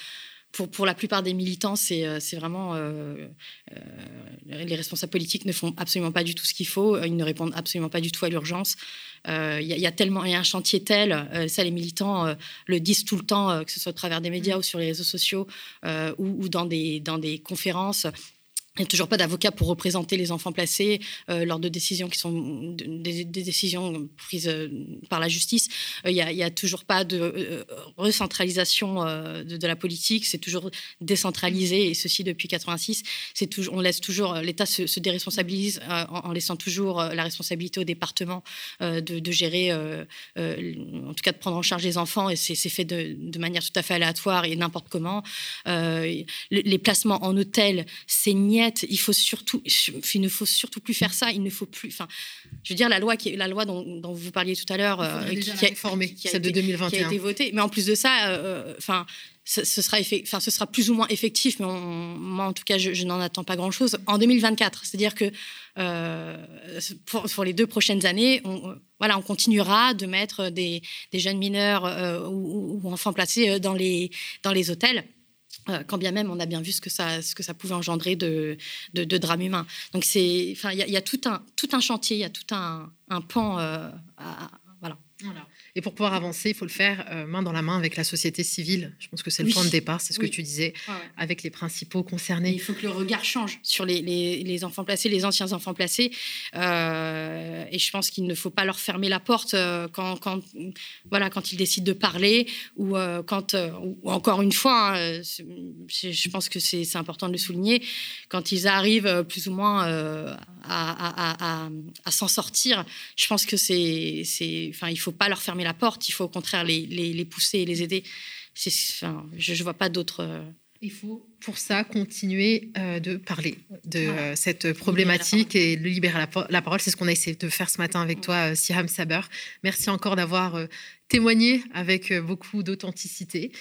pour, pour, la plupart des militants, c'est euh, vraiment. Euh, euh, les responsables politiques ne font absolument pas du tout ce qu'il faut. Ils ne répondent absolument pas du tout à l'urgence. Il y, a tellement. Il y a un chantier tel. ça, les militants le disent tout le temps, que ce soit au travers des médias mmh. ou sur les réseaux sociaux ou, ou, dans, des, dans des conférences. Il n'y a toujours pas d'avocat pour représenter les enfants placés euh, lors de décisions qui sont des, décisions prises euh, par la justice. Euh, il n'y a, toujours pas de recentralisation de, la politique. C'est toujours décentralisé et ceci depuis 86. C'est toujours, on laisse toujours l'État se, déresponsabilise en, laissant toujours la responsabilité au département de, gérer, en tout cas de prendre en charge les enfants et c'est fait de, manière tout à fait aléatoire et n'importe comment. les placements en hôtel, c'est niais il faut surtout, il ne faut surtout plus faire ça. Il ne faut plus. Enfin, je veux dire la loi qui, la loi dont, vous parliez tout à l'heure, euh, qui, a, réformée, celle de 2021, qui a été votée. Mais en plus de ça, euh, euh, enfin. ce, sera enfin, ce sera plus ou moins effectif, mais moi, en tout cas, je, n'en attends pas grand-chose en 2024. C'est-à-dire que pour, les deux prochaines années, on, voilà, on continuera de mettre des, jeunes mineurs ou, ou, enfants placés dans les, dans les hôtels. Euh, quand bien même on a bien vu ce que ça, ce que ça pouvait engendrer de, de, drames humains. Donc c'est, enfin, il y, a tout un, tout un chantier, il y a tout un, un pan euh, voilà. Et pour pouvoir avancer, il faut le faire euh, main dans la main avec la société civile. Je pense que c'est le point de départ, c'est ce que tu disais, avec les principaux concernés. il faut que le regard change sur les, les, enfants placés, les anciens enfants placés. Euh, et je pense qu'il ne faut pas leur fermer la porte euh, quand, quand, voilà, quand ils décident de parler ou quand, ou encore une fois, hein, je pense que c'est important de le souligner, quand ils arrivent plus ou moins à, à, s'en sortir, je pense que c'est, enfin, il faut pas leur fermer la porte, il faut au contraire les, pousser et les aider. Je ne vois pas d'autres. Euh, il faut pour ça continuer euh, de parler de euh, cette problématique et de libérer la, parole. C'est ce qu'on a essayé de faire ce matin avec toi, Siham Saber. Merci encore d'avoir témoigné avec beaucoup d'authenticité.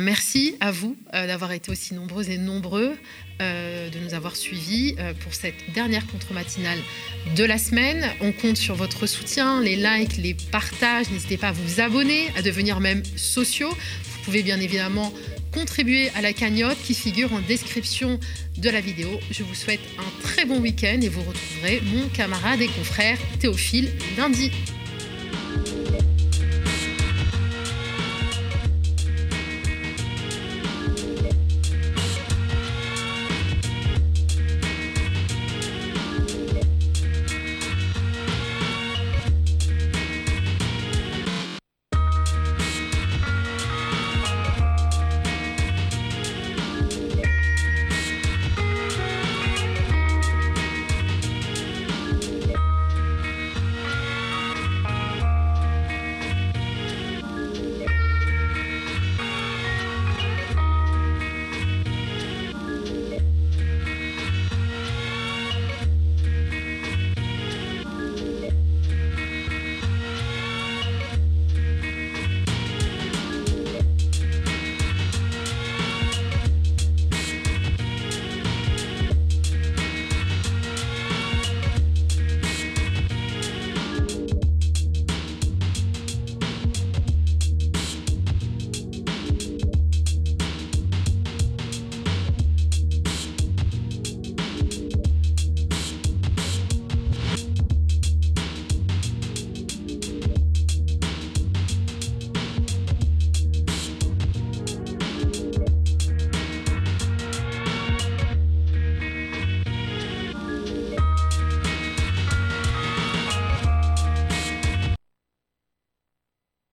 merci à vous d'avoir été aussi nombreuses et nombreux, de nous avoir suivis pour cette dernière contre-matinale de la semaine. On compte sur votre soutien, les likes, les partages. N'hésitez pas à vous abonner, à devenir même sociaux. Vous pouvez bien évidemment contribuer à la cagnotte qui figure en description de la vidéo. Je vous souhaite un très bon week-end et vous retrouverez mon camarade et confrère Théophile lundi.